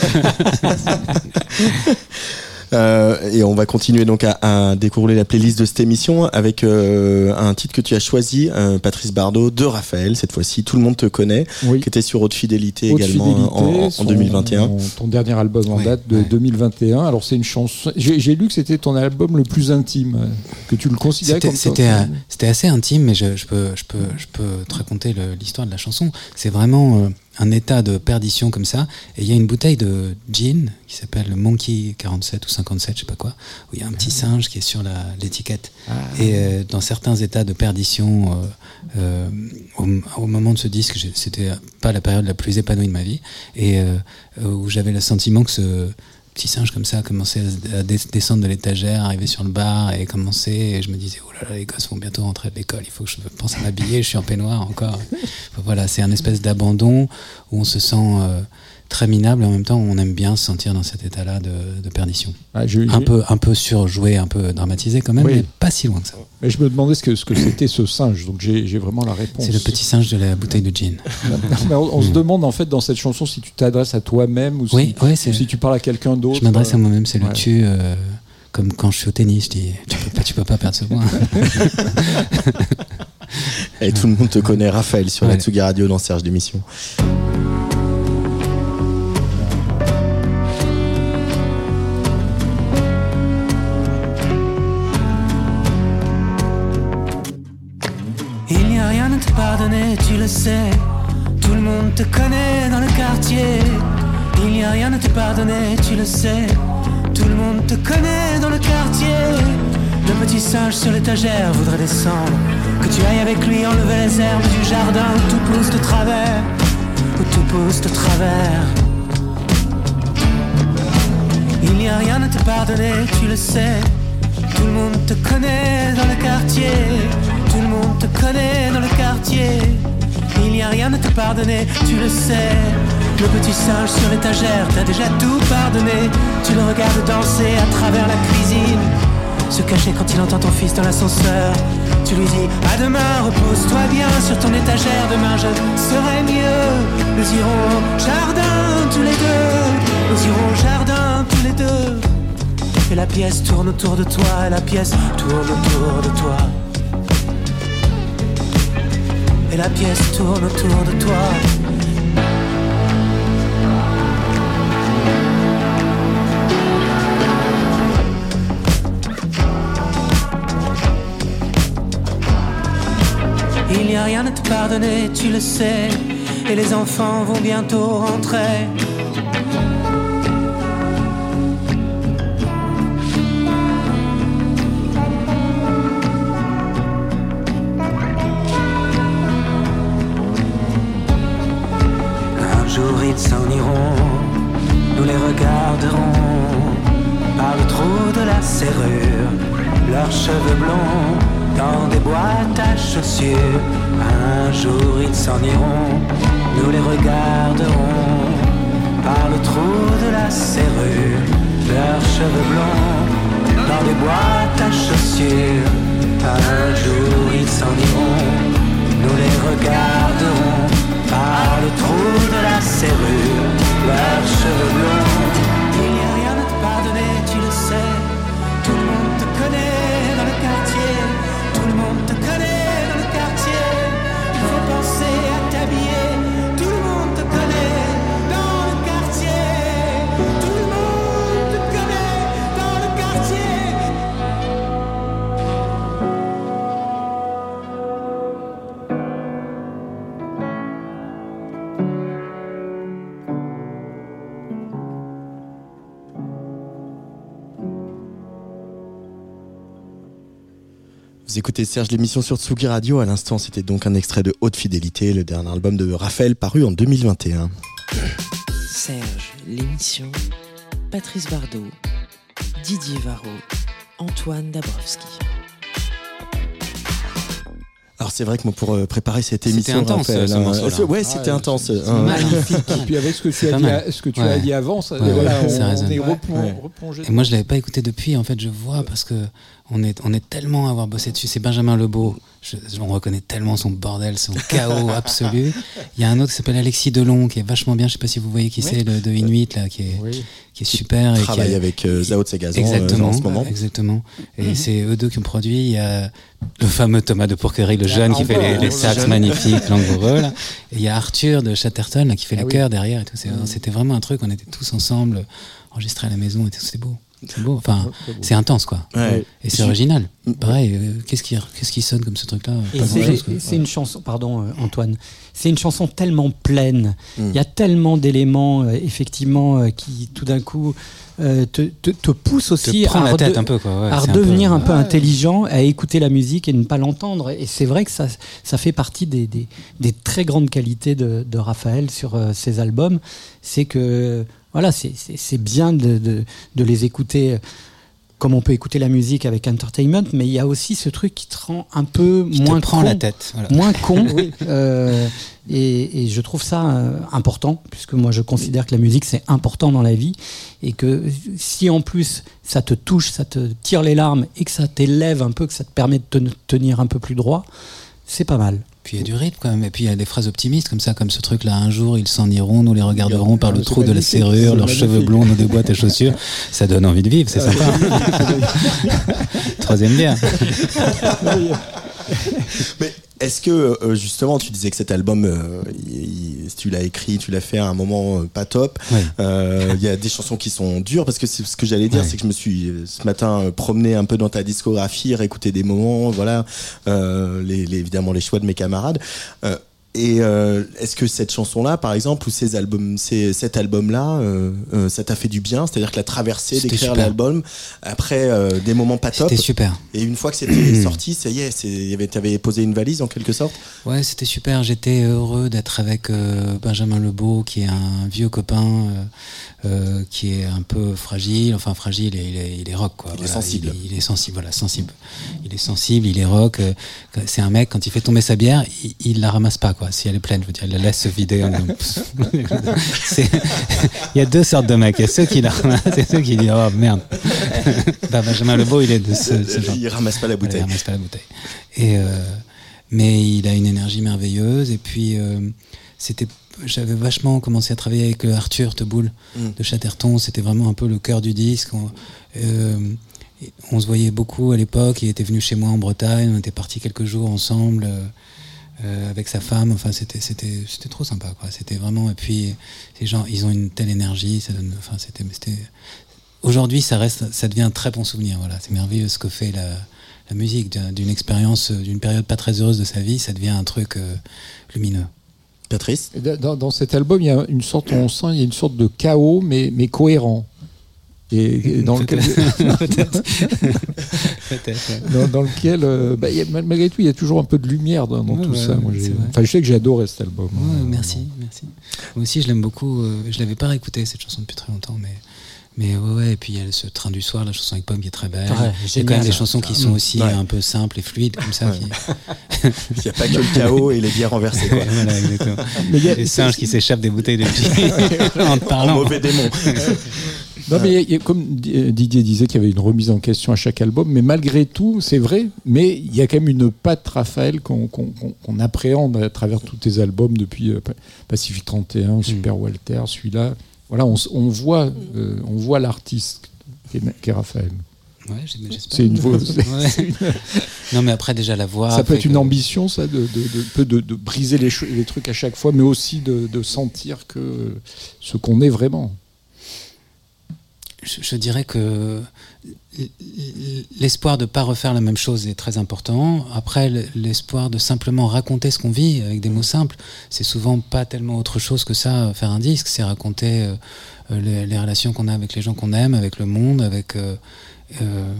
Euh, et on va continuer donc à, à découvrir la playlist de cette émission avec euh, un titre que tu as choisi, euh, Patrice Bardot, de Raphaël, cette fois-ci. Tout le monde te connaît, Oui. qui était sur Haute Fidélité Haute également Fidélité, en, en son- 2021. Ton dernier album en date de ouais. 2021. Alors c'est une chanson. J'ai j'ai lu que c'était ton album le plus intime, que tu le considérais C'était comme c'était, c'était assez intime, mais je, je peux, je, peux, je peux te raconter le- l'histoire de la chanson. C'est vraiment euh, un état de perdition comme ça. Et il y a une bouteille de gin qui s'appelle le Monkey 47 ou 57, je sais pas quoi, où il y a un petit singe qui est sur l'étiquette. Et euh, dans certains états de perdition, euh, euh, au, au moment de ce disque, c'était pas la période la plus épanouie de ma vie, et où j'avais le sentiment que ce petit singe comme ça commençait à, à des- descendre de l'étagère, arriver sur le bar et commencer. Et je me disais, oh là là, les gosses vont bientôt rentrer de l'école, il faut que je pense à m'habiller, je suis en peignoir encore. Voilà, c'est un espèce d'abandon où on se sent euh, très minable et en même temps on aime bien se sentir dans cet état-là de, de perdition. Ah, je, Un peu, un peu surjoué, un peu dramatisé quand même, Oui. mais pas si loin que ça. mais je me demandais ce que ce que c'était ce singe. Donc j'ai vraiment la réponse. C'est le petit singe de la bouteille de gin. Non, mais on, on se demande en fait dans cette chanson si tu t'adresses à toi-même ou, Oui, si, ouais, ou c'est- si tu parles à quelqu'un d'autre. Je m'adresse à moi-même, c'est le tu. euh, comme quand je suis au tennis, je dis tu peux pas, tu peux pas perdre ce point. Et tout le monde te connaît, Raphaël, sur la Ouais. Tsugi Radio dans Serge d'émission. Tout le monde te connaît dans le quartier. Il n'y a rien à te pardonner, tu le sais. Tout le monde te connaît dans le quartier. Le petit singe sur l'étagère voudrait descendre. Que tu ailles avec lui enlever les herbes du jardin où tout pousse de travers. Où tout pousse de travers. Il n'y a rien à te pardonner, tu le sais. Tout le monde te connaît dans le quartier. Tout le monde te connaît dans le quartier. Il n'y a rien à te pardonner, tu le sais. Le petit singe sur l'étagère t'a déjà tout pardonné. Tu le regardes danser à travers la cuisine. Se cacher quand il entend ton fils dans l'ascenseur. Tu lui dis à demain, repose-toi bien sur ton étagère. Demain je serai mieux. Nous irons au jardin tous les deux. Nous irons au jardin tous les deux. Et la pièce tourne autour de toi. Et la pièce tourne autour de toi. Et la pièce tourne autour de toi. Il n'y a rien à te pardonner, tu le sais. Et les enfants vont bientôt rentrer. Ils s'en iront, nous les regarderons. Par le trou de la serrure, leurs cheveux blonds dans des boîtes à chaussures. Un jour ils s'en iront, nous les regarderons. Par le trou de la serrure, leurs cheveux blonds dans des boîtes à chaussures. Un jour ils s'en iront, nous les regarderons par le trou de la serrure, leurs cheveux blonds. Vous écoutez Serge l'émission sur Tsugi Radio. À l'instant, c'était donc un extrait de Haute Fidélité, le dernier album de Raphaël paru en 2021. Serge, l'émission. Patrice Bardot, Didier Varro, Antoine Dabrowski. Alors c'est vrai que moi pour euh, préparer cette C'était émission, intense, Raphaël, ce hein, ouais, Ah, c'était ouais, intense. hein. magnifique. Et puis avec ce que tu, as dit, mal. ce que tu Ouais. as dit avant, ça, Ouais, voilà, on, résonne. on est replongé. Et moi, je l'avais pas écouté depuis. En fait, je vois parce que on est, on est tellement à avoir bossé dessus. C'est Benjamin Lebeau. Je, on reconnaît tellement son bordel, son chaos absolu. Il y a un autre qui s'appelle Alexis Delon, qui est vachement bien. Je sais pas si vous voyez qui c'est, le de Inuit là, qui est, Oui. qui est super. et qui travaille est- avec euh, Zao Tsegazan euh, Exactement, en ce moment. exactement. Et c'est eux deux qui ont produit. Il y a le fameux Thomas de Pourquerie, le jeune, qui fait les, les le sax magnifiques, langoureux. là. Et il y a Arthur de Chatterton là, qui fait Ah le oui. chœur derrière et tout. C'est- C'était vraiment un truc. On était tous ensemble, enregistrés à la maison et tout. C'est beau. C'est beau. Enfin, c'est intense quoi. Ouais. Et c'est original. Pareil. euh, Qu'est-ce qui, qu'est-ce qui sonne comme ce truc-là? C'est- une chanson, pardon euh, Antoine, c'est une chanson tellement pleine. Mm. Il y a tellement d'éléments, euh, effectivement, euh, qui tout d'un coup euh, te, te, te poussent aussi à, la tête un peu quoi. Ouais, à redevenir un peu, Ouais. intelligent, à écouter la musique et ne pas l'entendre. Et c'est vrai que ça, ça fait partie des, des, des très grandes qualités de, de Raphaël sur euh, ses albums. C'est que voilà, c'est- bien de, de, de les écouter. euh, Comme on peut écouter la musique avec entertainment, mais il y a aussi ce truc qui te rend un peu Qui moins te prend con, la tête. Voilà. moins con. euh, et, et je trouve ça euh, important, puisque moi je considère que la musique c'est important dans la vie, et que si en plus ça te touche, ça te tire les larmes, et que ça t'élève un peu, que ça te permet de te tenir un peu plus droit, c'est pas mal. Puis il y a du rythme quand même. Et puis il y a des phrases optimistes comme ça, comme ce truc-là. Un jour, ils s'en iront, nous les regarderons par le trou de la serrure, leurs cheveux blonds, nos deux boîtes à chaussures. Ça donne envie de vivre, c'est sympa. Troisième bière. Mais est-ce que euh, justement, tu disais que cet album, euh, il- il- tu l'as écrit, tu l'as fait à un moment euh, pas top. Ouais. Euh, Il y a des chansons qui sont dures parce que c'est ce que j'allais dire, Ouais. c'est que je me suis ce matin promené un peu dans ta discographie, réécouté des moments, voilà, euh, les, les- évidemment les choix de mes camarades. Et euh, est-ce que cette chanson-là, par exemple, ou ces albums, ces, cet album-là, euh, euh, ça t'a fait du bien? C'est-à-dire que la traversée d'écrire l'album après euh, des moments pas top. C'était super. Et une fois que c'était sorti, ça y est, t'avais posé une valise en quelque sorte? Ouais, c'était super. J'étais heureux d'être avec euh, Benjamin Lebeau, qui est un vieux copain, qui est un peu fragile. Enfin, fragile, et il est, il est rock, quoi. Il est sensible. Il, il est sensible, voilà, sensible. Il est sensible, il est rock. C'est un mec, quand il fait tomber sa bière, il, il la ramasse pas, quoi. Si elle est pleine, je veux dire, il la laisse se vider. en- C'est- il y a deux sortes de mecs. Il y a ceux qui la ramassent et ceux qui disent, oh merde. bah, Benjamin Lebeau, il est de ce, ce genre. Il ramasse pas la bouteille. il ramasse pas la bouteille. Et euh, mais il a une énergie merveilleuse. Et puis euh, c'était, j'avais vachement commencé à travailler avec euh, Arthur Teboul Mm. de Chatterton. C'était vraiment un peu le cœur du disque. On, euh, on se voyait beaucoup à l'époque. Il était venu chez moi en Bretagne. On était partis quelques jours ensemble. Euh, avec sa femme, enfin c'était c'était c'était trop sympa quoi. C'était vraiment et puis ces gens ils ont une telle énergie, ça donne, enfin c'était c'était aujourd'hui ça reste ça devient un très bon souvenir voilà c'est merveilleux ce que fait la, la musique d'un- d'une expérience euh, d'une période pas très heureuse de sa vie ça devient un truc euh, lumineux Patrice? Dans, dans cet album, il y a une sorte, on sent, il y a une sorte de chaos, mais, mais cohérent. Et, et dans lequel, peut-être peut-être ouais. dans, dans lequel euh, bah, a- malgré tout, il y a toujours un peu de lumière dans, dans Ouais, tout ouais, ça. Moi, enfin, je sais que j'ai adoré cet album. Ouais, hein. merci merci moi aussi je l'aime beaucoup euh, je l'avais pas réécouté cette chanson depuis très longtemps mais mais ouais, ouais et puis il y a ce train du soir la chanson avec Pomme qui est très belle Ouais, il y a quand même des chansons qui sont aussi Ouais. un peu simples et fluides comme ça Ouais. qui- Il n'y a pas que le chaos et les bières renversées. Quoi. voilà, exactement. Mais il y a- Des singes qui s'échappent des bouteilles de gin en te En parlant. mauvais démon. Non, mais y a- a- comme Di- Didier disait qu'il y avait une remise en question à chaque album, mais malgré tout, c'est vrai, mais il y a quand même une patte Raphaël qu'on qu'on appréhende à travers tous tes albums depuis euh, Pa- Pacific 31, Super Walter, celui-là. Voilà, on, voit, euh, on voit l'artiste qui est, est Raphaël. Ouais, j'ai- j'espère. C'est une voix. Ouais. Non, mais après, déjà, la voix. ça peut être une que- ambition, ça, de, de, de- peu de, de briser les, les trucs à chaque fois, mais aussi de, de sentir que ce qu'on est vraiment. Je, je dirais que l'espoir de ne pas refaire la même chose est très important. Après, le- l'espoir de simplement raconter ce qu'on vit avec des mots simples, c'est souvent pas tellement autre chose que ça, euh, faire un disque. C'est raconter euh, euh, les, les relations qu'on a avec les gens qu'on aime, avec le monde, avec. euh, euh,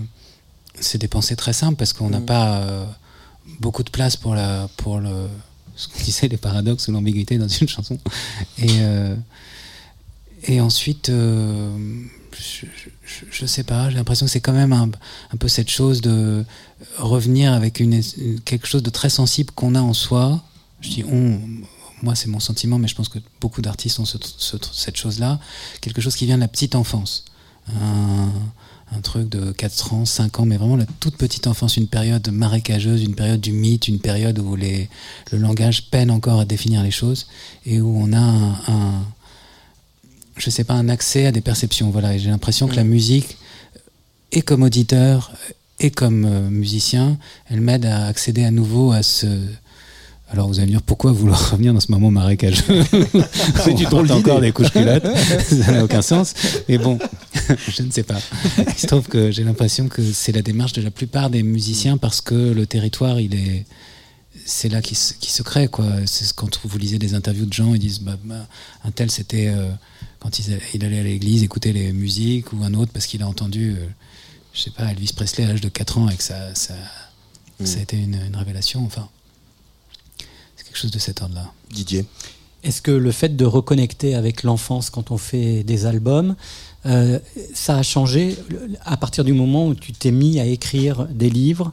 c'est des pensées très simples parce qu'on n'a pas euh, beaucoup de place pour, la, pour le, ce qu'on disait, les paradoxes ou l'ambiguïté dans une chanson. Et, et ensuite, je, je, je sais pas, j'ai l'impression que c'est quand même un, peu cette chose de revenir avec quelque chose de très sensible qu'on a en soi. Je dis on, moi c'est mon sentiment, mais je pense que beaucoup d'artistes ont ce- ce- cette chose-là, quelque chose qui vient de la petite enfance. Un, truc de 4 ans, 5 ans, mais vraiment la toute petite enfance, une période marécageuse, une période du mythe, une période où le langage peine encore à définir les choses et où on a un- je sais pas, un accès à des perceptions. Voilà, et j'ai l'impression que la musique, et comme auditeur, et comme euh, musicien, elle m'aide à accéder à nouveau à ce. Alors vous allez me dire pourquoi vouloir revenir dans ce moment marécageux? C'est du drôle encore des couches culottes, ça n'a aucun sens. Mais bon, je ne sais pas. Il se trouve que j'ai l'impression que c'est la démarche de la plupart des musiciens parce que le territoire, il est, c'est là qui se, qui se crée quoi. C'est ce- quand vous lisez des interviews de gens, ils disent bah, bah, un tel c'était euh, quand il, il allait à l'église écouter les musiques ou un autre parce qu'il a entendu, euh, je sais pas, Elvis Presley à l'âge de 4 ans et que ça, ça, ça a été une, une révélation. Enfin, c'est quelque chose de cet ordre-là. Didier. Est-ce que le fait de reconnecter avec l'enfance quand on fait des albums, euh, ça a changé à partir du moment où tu t'es mis à écrire des livres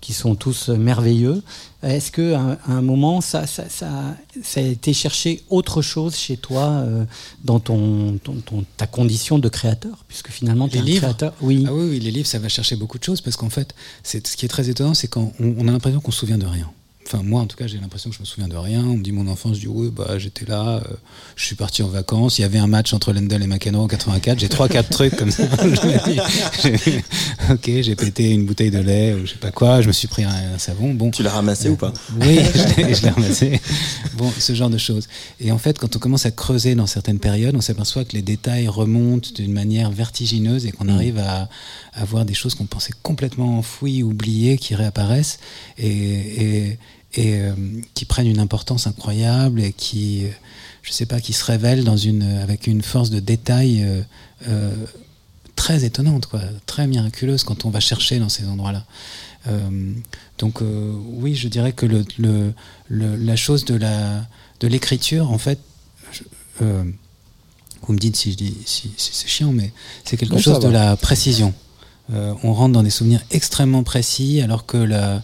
qui sont tous merveilleux Est-ce que à, à un moment ça, ça, ça, ça a été chercher autre chose chez toi euh, dans ton, ton- ton- ta condition de créateur? Puisque finalement, tu es un livres créateur. Oui. Ah oui, oui, les livres, ça va chercher beaucoup de choses parce qu'en fait, c'est ce qui est très étonnant, c'est quand on, on a l'impression qu'on se souvient de rien. Enfin, moi, en tout cas, j'ai l'impression que je me souviens de rien. On me dit mon enfance, je dis oui, bah, j'étais là, euh, je suis parti en vacances. Il y avait un match entre Lendl et McEnroe en 84. J'ai trois, quatre trucs comme ça. Ok, j'ai pété une bouteille de lait ou je sais pas quoi. Je me suis pris un, un savon. Bon, Tu l'as ramassé ou pas? Oui, je l'ai- ramassé. Bon, ce genre de choses. Et en fait, quand on commence à creuser dans certaines périodes, on s'aperçoit que les détails remontent d'une manière vertigineuse et qu'on arrive à, à voir des choses qu'on pensait complètement enfouies, oubliées, qui réapparaissent. Et, et, et qui prennent une importance incroyable et qui, je sais pas, qui se révèlent dans une, avec une force de détail très étonnante, quoi, très miraculeuse quand on va chercher dans ces endroits-là. donc oui, je dirais que le, le, la chose de la de l'écriture, en fait, vous me dites si, je dis, si, c'est chiant, mais c'est quelque chose de la précision. Euh, on rentre dans des souvenirs extrêmement précis, alors que la,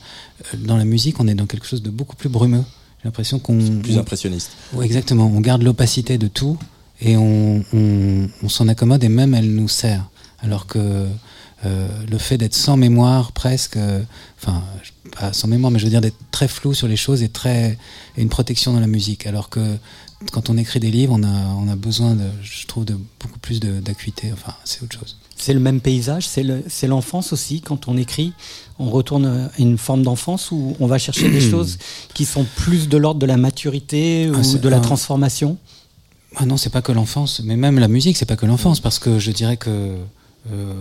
dans la musique, on est dans quelque chose de beaucoup plus brumeux. J'ai l'impression qu'on. Plus impressionniste. Oui, exactement. On garde l'opacité de tout et on, on, s'en accommode et même elle nous sert. Alors que euh, le fait d'être sans mémoire presque, euh, enfin, pas sans mémoire, mais je veux dire d'être très flou sur les choses est très une protection dans la musique. Alors que quand on écrit des livres, on a, on a besoin, de, je trouve, de beaucoup plus d'acuité. Enfin, c'est autre chose. C'est le même paysage, c'est l'enfance aussi. Quand on écrit, on retourne à une forme d'enfance où on va chercher des choses qui sont plus de l'ordre de la maturité ah, ou de la transformation. Ah non, c'est pas que l'enfance, mais même la musique, c'est pas que l'enfance, parce que je dirais que euh,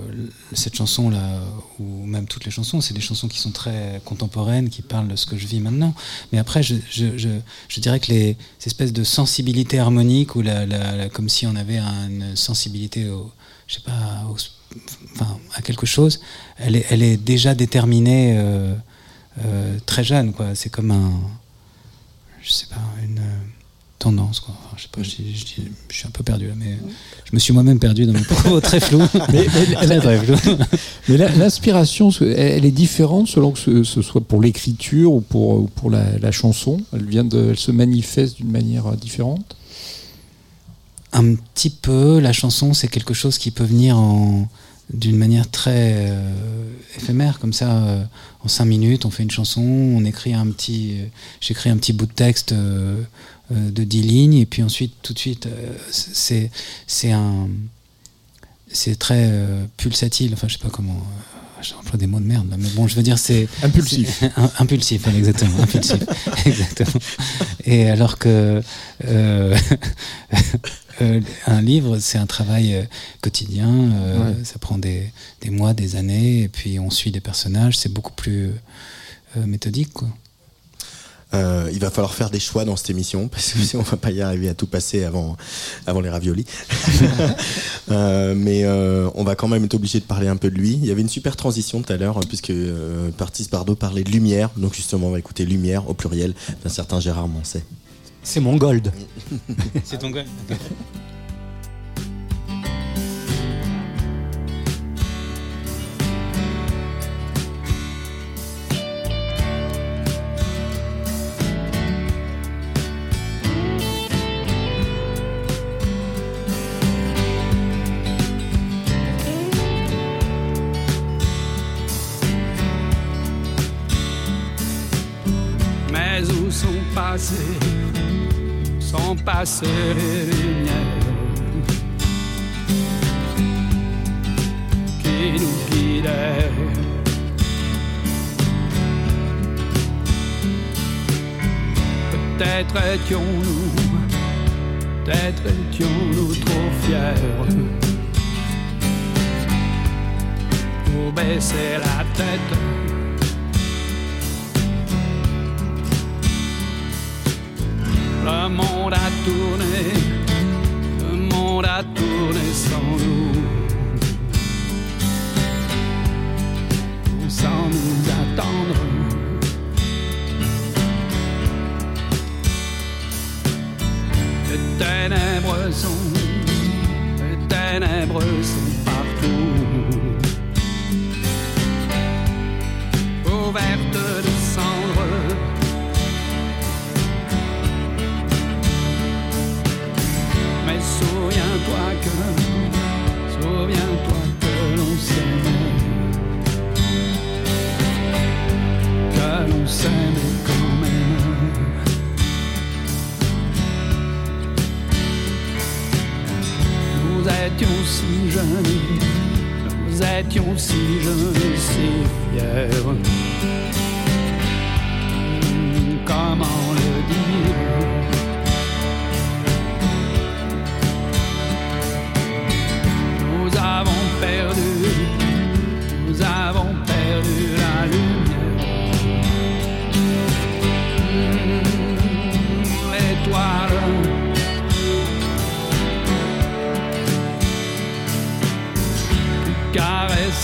cette chanson-là, ou même toutes les chansons, c'est des chansons qui sont très contemporaines, qui parlent de ce que je vis maintenant. Mais après, je, je, je, je dirais que les espèces de sensibilité harmonique, ou la, la, comme si on avait une sensibilité, au, je sais pas, enfin, à quelque chose, elle est, elle est déjà déterminée euh, euh, très jeune. Quoi. C'est comme un, je sais pas, une tendance. Quoi. je sais pas, je, je, suis un peu perdu là, mais je me suis moi-même perdu dans mon propos très flou. mais, mais l'inspiration, elle est différente selon que ce, soit pour l'écriture ou pour, pour la, chanson? Elle vient de, elle se manifeste d'une manière différente? Un petit peu. La chanson, c'est quelque chose qui peut venir en d'une manière très euh, éphémère comme ça euh, en cinq minutes on fait une chanson on écrit un petit euh, j'écris un petit bout de texte de 10 lignes, et puis ensuite, tout de suite, c'est, un. C'est très pulsatile, enfin, je sais pas comment. J'emploie des mots de merde, mais bon, je veux dire, c'est. Impulsif. impulsif, exactement. impulsif, exactement. Et alors que. un livre, c'est un travail quotidien, ça prend des, des, mois, des années, et puis on suit des personnages, c'est beaucoup plus méthodique. Quoi. Euh, il va falloir faire des choix dans cette émission parce que sinon on va pas y arriver à tout passer avant, avant les raviolis. euh, mais euh, on va quand même être obligé de parler un peu de lui. Il y avait une super transition tout à l'heure puisque euh, Partis Bardot parlait de lumière. Donc justement on va écouter lumière au pluriel d'un certain Gérard Moncet. C'est mon gold. C'est ton gold. Passer les lumières qui nous guidaient. Peut-être étions-nous, peut-être étions-nous trop fiers pour baisser la tête Le monde a tourné, le monde a tourné sans nous. Sans nous attendre. Les ténèbres sont, les ténèbres sont partout. Ouvertes de souviens-toi que, souviens-toi que l'on s'aimait, que l'on s'aimait quand même. Nous étions si jeunes, nous étions si jeunes et si fiers.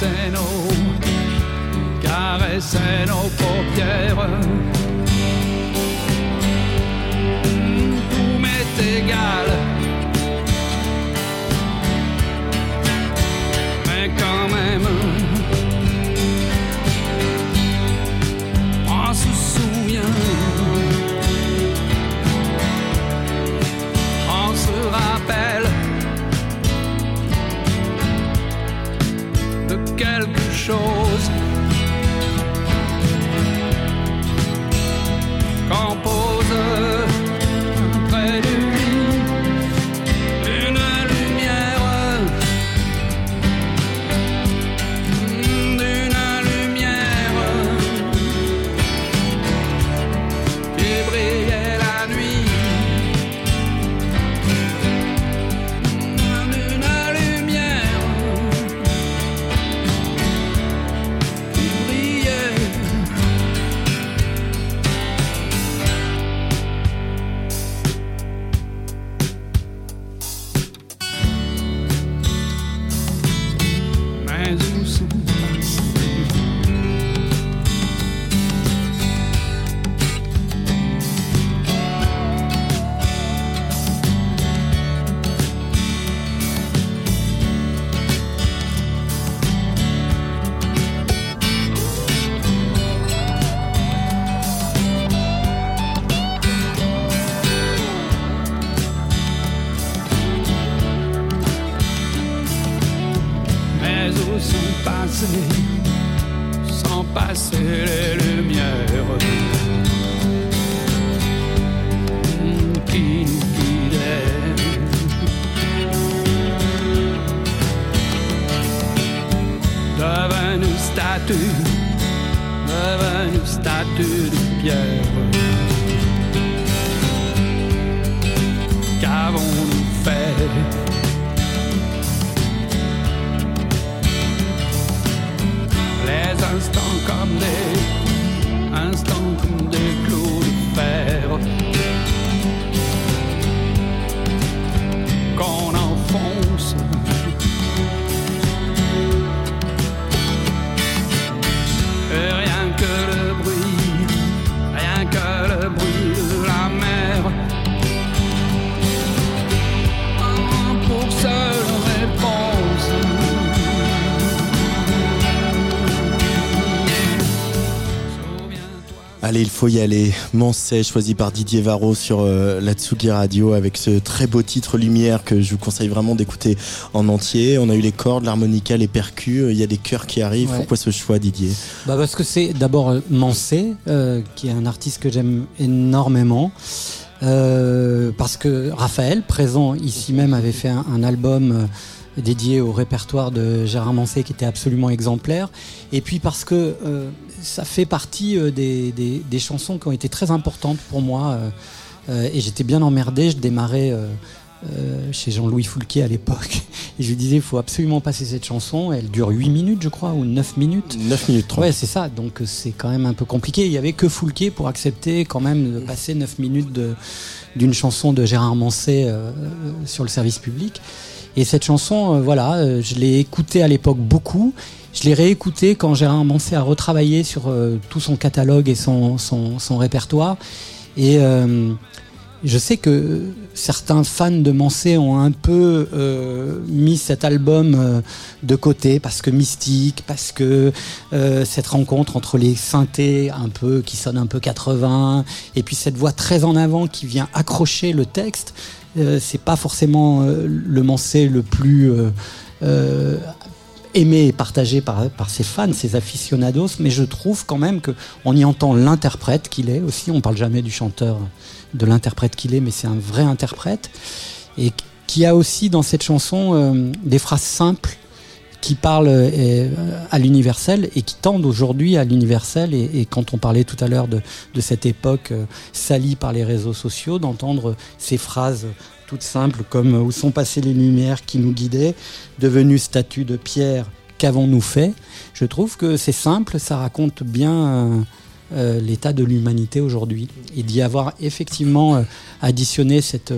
Caressait nos, caressait nos paupières. Faut y aller. Mancet, choisi par Didier Varro sur euh, la Tsugi Radio avec ce très beau titre Lumière que je vous conseille vraiment d'écouter en entier. On a eu les cordes, l'harmonica, les percus. Il y a des chœurs qui arrivent. Ouais. Pourquoi ce choix, Didier? Bah parce que c'est d'abord euh, Mancé, euh, qui est un artiste que j'aime énormément. Euh, parce que Raphaël, présent ici même, avait fait un, un album euh, dédié au répertoire de Gérard Mancé qui était absolument exemplaire. Et puis parce que euh, ça fait partie euh, des, des- des chansons qui ont été très importantes pour moi. euh, euh, et j'étais bien emmerdé. Je démarrais chez Jean-Louis Foulquier à l'époque. Et je lui disais, il faut absolument passer cette chanson. Elle dure 8 minutes, je crois, ou 9 minutes. 9 minutes 30. Ouais, c'est ça. Donc c'est quand même un peu compliqué. Il y avait que Foulquier pour accepter quand même de passer 9 minutes d'une chanson de Gérard euh, euh, sur le service public. Et cette chanson, euh, voilà, je l'ai écoutée à l'époque beaucoup. Je l'ai réécoutée quand Gérard Mancé a retravaillé sur euh, tout son catalogue et son, son, son répertoire. Et euh, je sais que certains fans de Mancé ont un peu euh, mis cet album euh, de côté parce que mystique, parce que euh, cette rencontre entre les synthés un peu qui sonnent un peu 80 et puis cette voix très en avant qui vient accrocher le texte, c'est pas forcément le Mancé le plus aimé et partagé par, ses fans, ses aficionados, mais je trouve quand même que on y entend l'interprète qu'il est aussi. On parle jamais du chanteur, de l'interprète qu'il est, mais c'est un vrai interprète et qui a aussi dans cette chanson euh, des phrases simples qui parlent euh, à l'universel et qui tendent aujourd'hui à l'universel. Et, quand on parlait tout à l'heure de, de cette époque euh, salie par les réseaux sociaux, d'entendre ces phrases toutes simples comme Où sont passées les lumières qui nous guidaient, devenues statues de pierre, qu'avons-nous fait Je trouve que c'est simple, ça raconte bien euh, euh, l'état de l'humanité aujourd'hui. Et d'y avoir effectivement euh, additionné cette,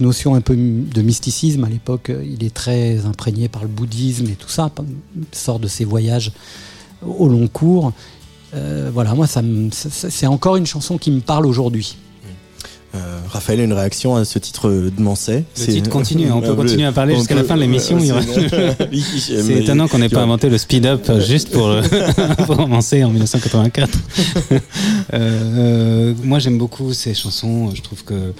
notion un peu de mysticisme à l'époque, il est très imprégné par le bouddhisme et tout ça, sort de ses voyages au long cours. Voilà, moi, c'est encore une chanson qui me parle aujourd'hui. Euh, Raphaël, une réaction à ce titre de Mancet Le titre continue, on peut Ah, continuer à parler jusqu'à la fin de l'émission. Oui, C'est étonnant qu'on n'ait pas inventé le speed-up juste pour, euh, pour commencer en 1984. Euh, euh, moi, j'aime beaucoup ces chansons. Je trouve que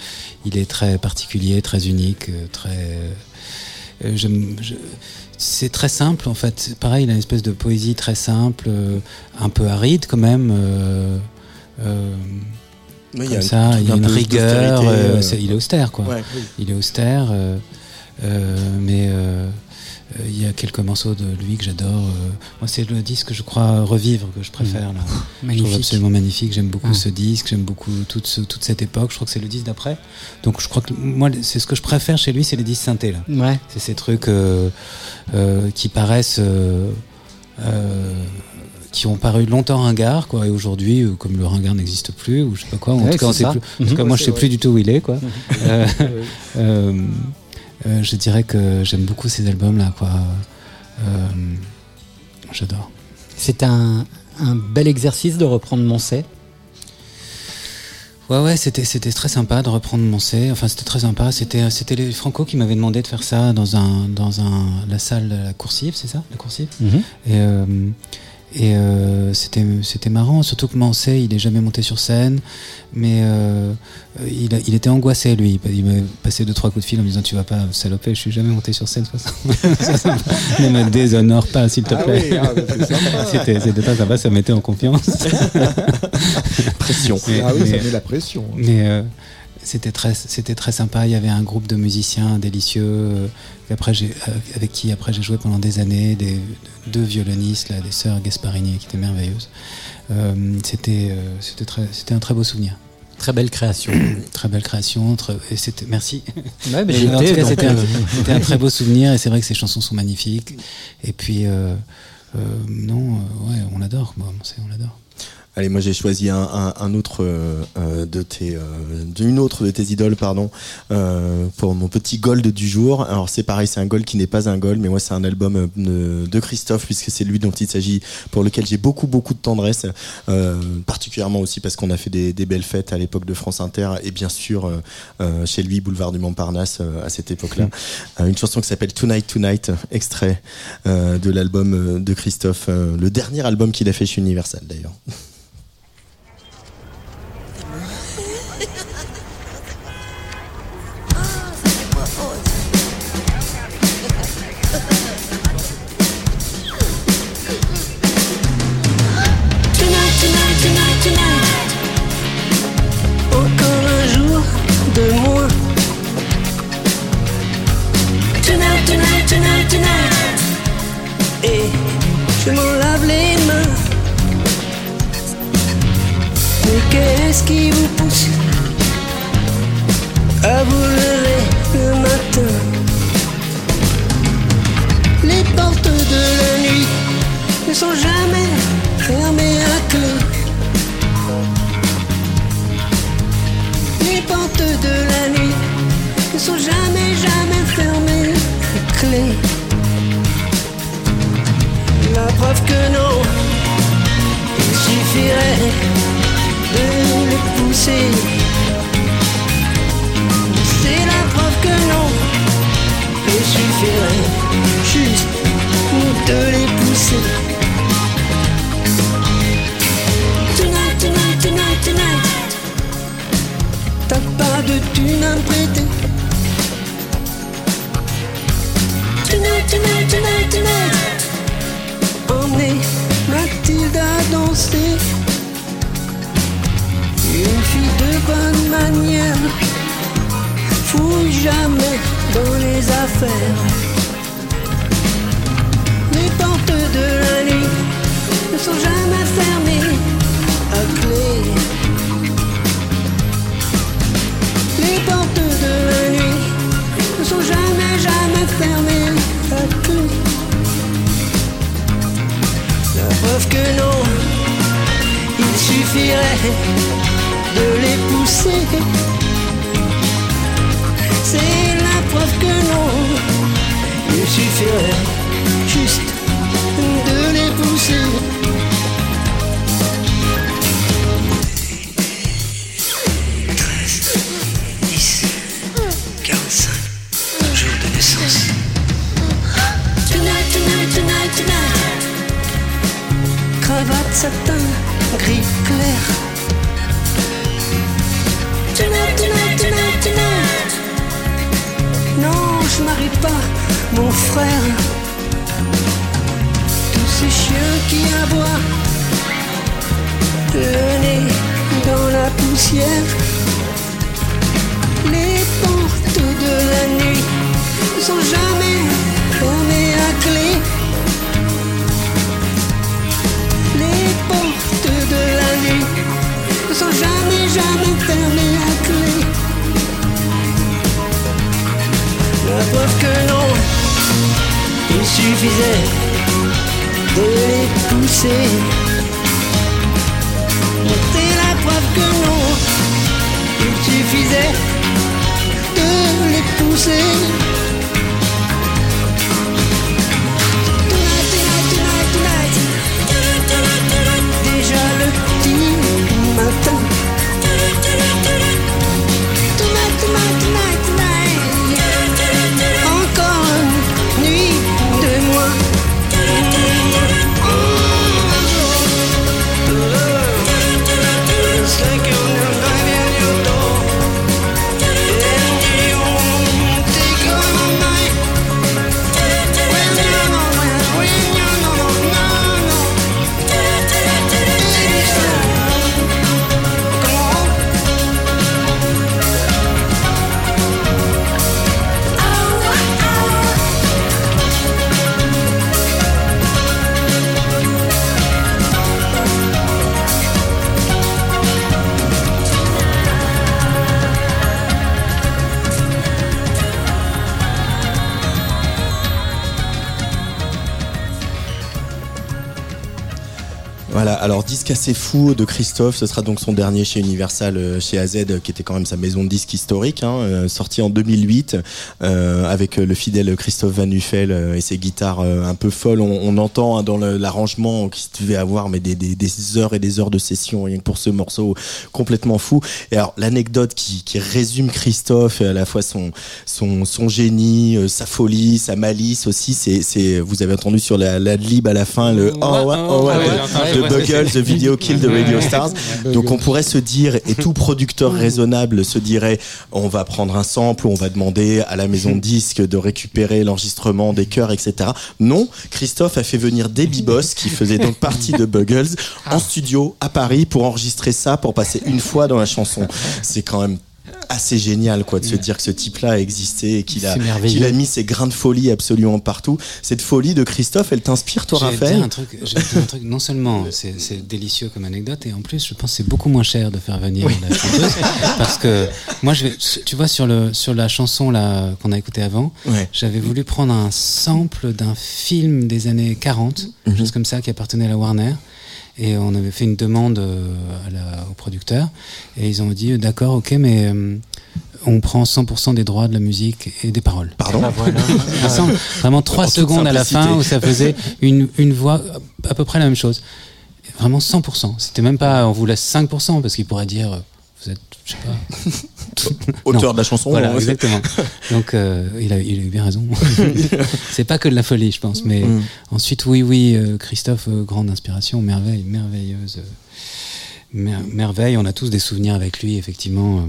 il est très particulier, très unique, euh, très. euh, C'est très simple en fait. Pareil, il a une espèce de poésie très simple, euh, un peu aride quand même. euh, y comme a ça, il y a une rigueur. euh, euh, il est austère quoi. Ouais, oui. Il est austère, euh, mais il y a quelques morceaux de lui que j'adore. moi, c'est le disque, je crois, Revivre que je préfère. Là. Je trouve absolument magnifique. J'aime beaucoup Ah. ce disque, j'aime beaucoup toute, ce- toute cette époque. Je crois que c'est le disque d'après. Donc, je crois que moi, c'est ce que je préfère chez lui, c'est les disques synthés. Là. Ouais. C'est ces trucs euh, euh, qui paraissent. euh, qui ont paru longtemps ringards, quoi, et aujourd'hui, euh, comme le ringard n'existe plus, ou je sais pas quoi, en Ouais, tout cas, on c'est sait ça. plus, en tout Mhm. cas, moi, je sais vrai. plus du tout où il est, quoi. Euh, euh, euh, je dirais que j'aime beaucoup ces albums-là, quoi. Euh, J'adore. C'est un, un bel exercice de reprendre Moncey. Ouais, ouais, c'était, c'était très sympa de reprendre mon C. Enfin, c'était très sympa. C'était, c'était les Franco qui m'avaient demandé de faire ça dans un, dans un, la salle, de la coursive, c'est ça, la coursive? Mhm. Et, euh, et euh, c'était, marrant, surtout que Mancé, il est jamais monté sur scène, mais euh, il, a- il était angoissé lui. Il m'a passé deux trois coups de fil en me disant tu vas pas saloper, je suis jamais monté sur scène. Ça, ça ne me déshonore pas s'il te Ah plaît. oui, ah c'était, pas sympa, ça mettait en confiance. Pression. Mais- ah oui, ça mais- met la pression. mais euh, c'était très, c'était très sympa. Il y avait un groupe de musiciens délicieux euh, qu'après j'ai- euh, avec qui après j'ai joué pendant des années, des, deux violonistes, là, des sœurs Gasparini qui étaient merveilleuses. Euh, c'était, c'était, très, c'était un très beau souvenir. Très belle création. Très belle création. très- et c'était, merci. Ouais, mais Et j'étais, en tout cas, donc, c'était, un, c'était un très beau souvenir et c'est vrai que ces chansons sont magnifiques. Et puis, euh, euh, non, ouais, on l'adore. Bon, on l'adore. Allez, moi j'ai choisi un, un, un autre euh, euh, de tes, euh, d'une autre de tes idoles, pardon, euh, pour mon petit gold du jour. Alors c'est pareil, c'est un gold qui n'est pas un gold, mais moi c'est un album euh, de, de Christophe puisque c'est lui dont il s'agit, pour lequel j'ai beaucoup beaucoup de tendresse, euh, particulièrement aussi parce qu'on a fait des, des belles fêtes à l'époque de France Inter et bien sûr chez lui boulevard du Montparnasse à cette époque-là. Euh, une chanson qui s'appelle Tonight Tonight, extrait euh, de l'album de Christophe, euh, le dernier album qu'il a fait chez Universal d'ailleurs. qu'est-ce qui vous pousse à vous lever le matin? Les portes de la nuit ne sont jamais fermées C'est la preuve que non, il suffirait juste de les pousser. Tonight, tonight, tonight, tonight. T'as pas de thune à prêter. Tonight, tonight, tonight, tonight. Emmenez Mathilde à danser. De bonne manière. Fouille jamais dans les affaires. Les portes de la nuit ne sont jamais fermées à clé. Les portes de la nuit ne sont jamais, jamais fermées à clé. La preuve que non, il suffirait de les pousser. C'est la preuve que non, il suffirait juste de les pousser. 10, 45, jour de naissance. Tonight, tonight, tonight, tonight. Cravate satin, pas mon frère. Tous ces chiens qui aboient, le nez dans la poussière. Les portes de la nuit sont jamais La preuve que non, il suffisait de les pousser. C'est la preuve que non, il suffisait de les pousser. Disque assez fou de Christophe, ce sera donc son dernier chez Universal, euh, chez AZ, euh, qui était quand même sa maison de disque historique, hein, euh, sorti en 2008, euh, avec le fidèle Christophe Van Nuffel euh, et ses guitares un peu folles. On, on entend hein, dans l'arrangement qu'il devait avoir mais des, des, des heures et des heures de session rien que pour ce morceau complètement fou. Et alors l'anecdote qui, qui résume Christophe, et à la fois son, son, son génie, sa folie, sa malice aussi, c'est, vous avez entendu sur la, la lib à la fin le oh, ouais, oh, ouais, ouais, entendu, de Buggles, The Video Kill de Radio Stars. Donc on pourrait se dire, et tout producteur raisonnable se dirait, on va prendre un sample, on va demander à la maison de disque de récupérer l'enregistrement des chœurs, etc. Non, Christophe a fait venir Debbie Boss, qui faisait donc partie de Buggles, en studio à Paris pour enregistrer ça, pour passer une fois dans la chanson. C'est quand même assez génial quoi de se dire que ce type-là a existé et qu'il a, qu'il a mis ses grains de folie absolument partout. Cette folie de Christophe, elle t'inspire toi Raphaël un truc, un truc, non seulement c'est délicieux comme anecdote, et en plus je pense que c'est beaucoup moins cher de faire venir la chanteuse, parce que moi je vais, tu vois sur le sur la chanson là qu'on a écoutée avant, Ouais. j'avais voulu prendre un sample d'un film des années 40, Mhm. chose comme ça qui appartenait à la Warner. Et on avait fait une demande euh, à la, au producteur et ils ont dit euh, d'accord, ok, mais euh, on prend 100% des droits de la musique et des paroles. Pardon sample, vraiment trois En toute secondes à la fin où ça faisait une, une voix à peu près la même chose. Vraiment 100%. C'était même pas on vous laisse 5% parce qu'il pourrait dire je sais pas. Auteur de la chanson. Voilà, exactement. Donc euh, il, a, il a eu bien raison. C'est pas que de la folie, je pense. Mais Mm. ensuite, oui, oui, euh, Christophe, euh, grande inspiration, merveille, merveilleuse. mer- merveille, on a tous des souvenirs avec lui, effectivement,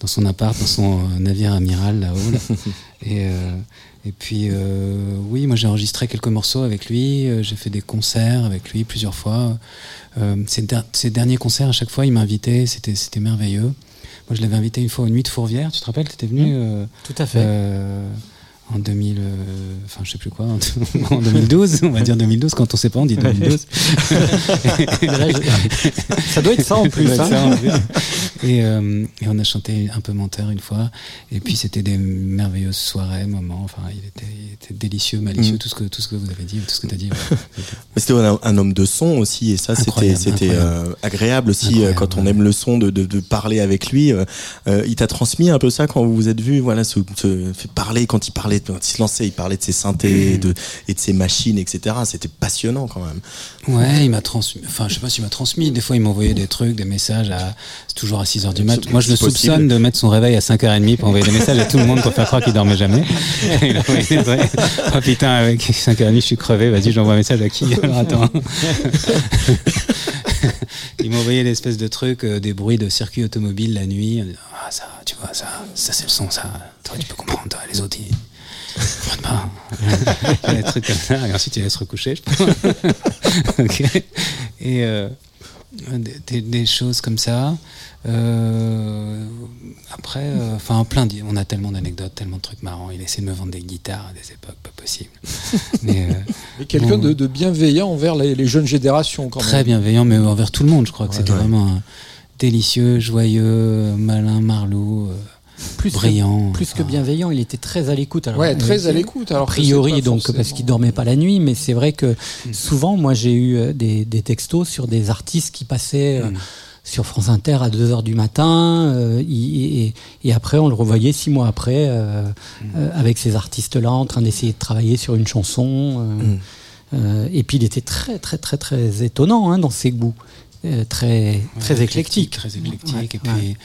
dans son appart, dans son navire amiral là-haut. là. Et, euh, et puis, euh, oui, moi j'ai enregistré quelques morceaux avec lui, j'ai fait des concerts avec lui plusieurs fois. Euh, ces derniers concerts, à chaque fois, il m'invitait, c'était merveilleux. Moi, je l'avais invité une fois aux Nuits de Fourvière, tu te rappelles, tu étais venu euh, Tout à fait. En 2000, euh, enfin je sais plus quoi, en, en 2012, on va dire 2012, quand on sait pas on dit 2012. ça doit être ça en plus. Ça hein. ça, en plus. Et, euh, et on a chanté un peu menteur une fois, et puis c'était des merveilleuses soirées, moments, enfin il était, il était délicieux, malicieux, Mm. tout, ce que, tout ce que vous avez dit, tout ce que tu as dit. ouais. Mais C'était un, un homme de son aussi, et ça c'était euh, agréable aussi Incroyable, quand on ouais. aime le son de, de, de parler avec lui. il t'a transmis un peu ça quand vous vous êtes vus, voilà, se, se fait parler quand il parlait, quand il se lançait, il parlait de ses synthés et de, et de ses machines, etc. C'était passionnant quand même. Ouais, il m'a transmis. Enfin, je sais pas s'il m'a transmis. Des fois, il m'envoyait des trucs, des messages à. C'est toujours à 6h du mat. Moi, je le possible. soupçonne de mettre son réveil à 5h30 pour envoyer des messages à tout le monde pour faire croire qu'il dormait jamais. Oh putain, avec 5h30, je suis crevé. Vas-y, j'envoie un message à qui? Alors attends. il m'a envoyé l'espèce de truc, euh, des bruits de circuit automobile la nuit. Ah, ça, tu vois, ça, ça c'est le son, ça. Toi, tu peux comprendre. Toi, les autres, ils. A des trucs comme ça. Et ensuite, il laisse recoucher, je pense. Ok. Et euh, des, des- des choses comme ça. Euh, après, euh, enfin, plein. On a tellement d'anecdotes, tellement de trucs marrants. Il essaie de me vendre des guitares à des époques pas possibles. Mais, euh, Mais quelqu'un bon, de, de bienveillant envers les, les jeunes générations quand très même. bienveillant, mais envers tout le monde. Je crois que c'était ouais. vraiment délicieux, joyeux, malin, marlou, euh, Plus brillant. Que, plus que bienveillant, il était très à l'écoute. Ouais, très à l'écoute, alors A priori, donc forcément- parce qu'il dormait pas la nuit, mais c'est vrai que souvent, moi, j'ai eu euh, des, des textos sur des artistes qui passaient euh, sur France Inter à 2 heures du matin, euh, et, et après, on le revoyait six mois après euh, euh, avec ces artistes-là en train d'essayer de travailler sur une chanson. euh, euh, et puis, il était très, très, très, très étonnant hein, dans ses goûts. Euh, très, très éclectique. Très éclectique. Ouais, et puis,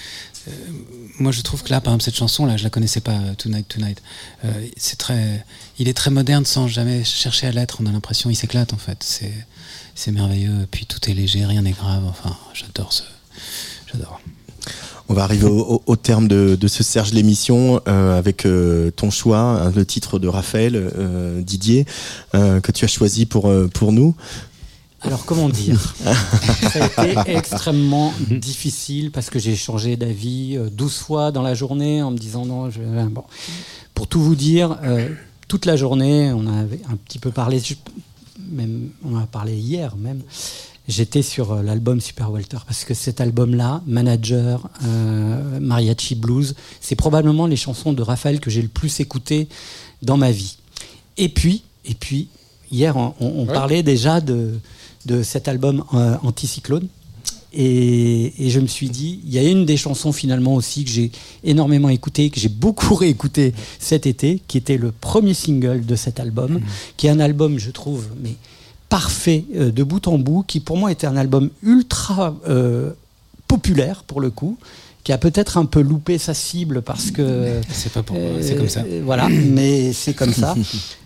moi, je trouve que là, par exemple, cette chanson-là, je la connaissais pas, euh, Tonight, Tonight. Euh, c'est très, il est très moderne sans jamais chercher à l'être. On a l'impression, il s'éclate en fait. C'est, c'est merveilleux. Puis tout est léger, rien n'est grave. Enfin, j'adore ce, j'adore. On va arriver au, terme de, de ce Serge l'émission euh, avec euh, ton choix, hein, le titre de Raphaël euh, Didier euh, que tu as choisi pour euh, pour nous. Alors comment dire? Ça a été extrêmement difficile parce que j'ai changé d'avis euh, 12 fois dans la journée en me disant non. Je... Bon. Pour tout vous dire, euh, toute la journée, on avait un petit peu parlé, même, on a parlé hier même. J'étais sur euh, l'album Super Walter parce que cet album-là, Manager, euh, Mariachi Blues, c'est probablement les chansons de Raphaël que j'ai le plus écoutées dans ma vie. Et puis, et puis, hier, on, on Ouais. parlait déjà de, de cet album euh, Anticyclone. Et, et je me suis dit, il y a une des chansons finalement aussi que j'ai énormément écouté, que j'ai beaucoup réécouté cet été, qui était le premier single de cet album, qui est un album, je trouve, mais parfait euh, de bout en bout, qui pour moi était un album ultra euh, populaire pour le coup, qui a peut-être un peu loupé sa cible parce que C'est pas pour, euh, c'est comme ça. euh, Voilà, mais c'est comme ça,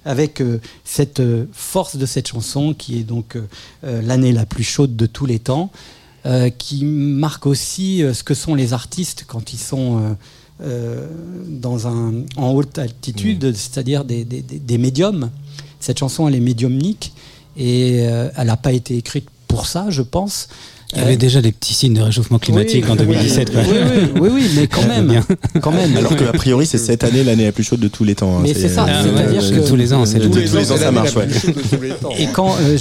avec euh, cette euh, force de cette chanson qui est donc l'année la plus chaude de tous les temps, qui marque aussi ce que sont les artistes quand ils sont dans un, en haute altitude, c'est-à-dire des, des- des- médiums. Cette chanson, elle est médiumnique et elle n'a pas été écrite pour ça, je pense. Il y avait déjà des petits signes de réchauffement climatique Oui, en oui, 2017. quoi. Oui, oui, oui, oui, mais quand même, quand même. Alors que a priori c'est cette année l'année la plus chaude de tous les temps. hein. Mais c'est ça, Ah, c'est-à-dire ouais, que tous les ans, c'est tous, tous les, les ans ça marche. Ouais. Et quand euh,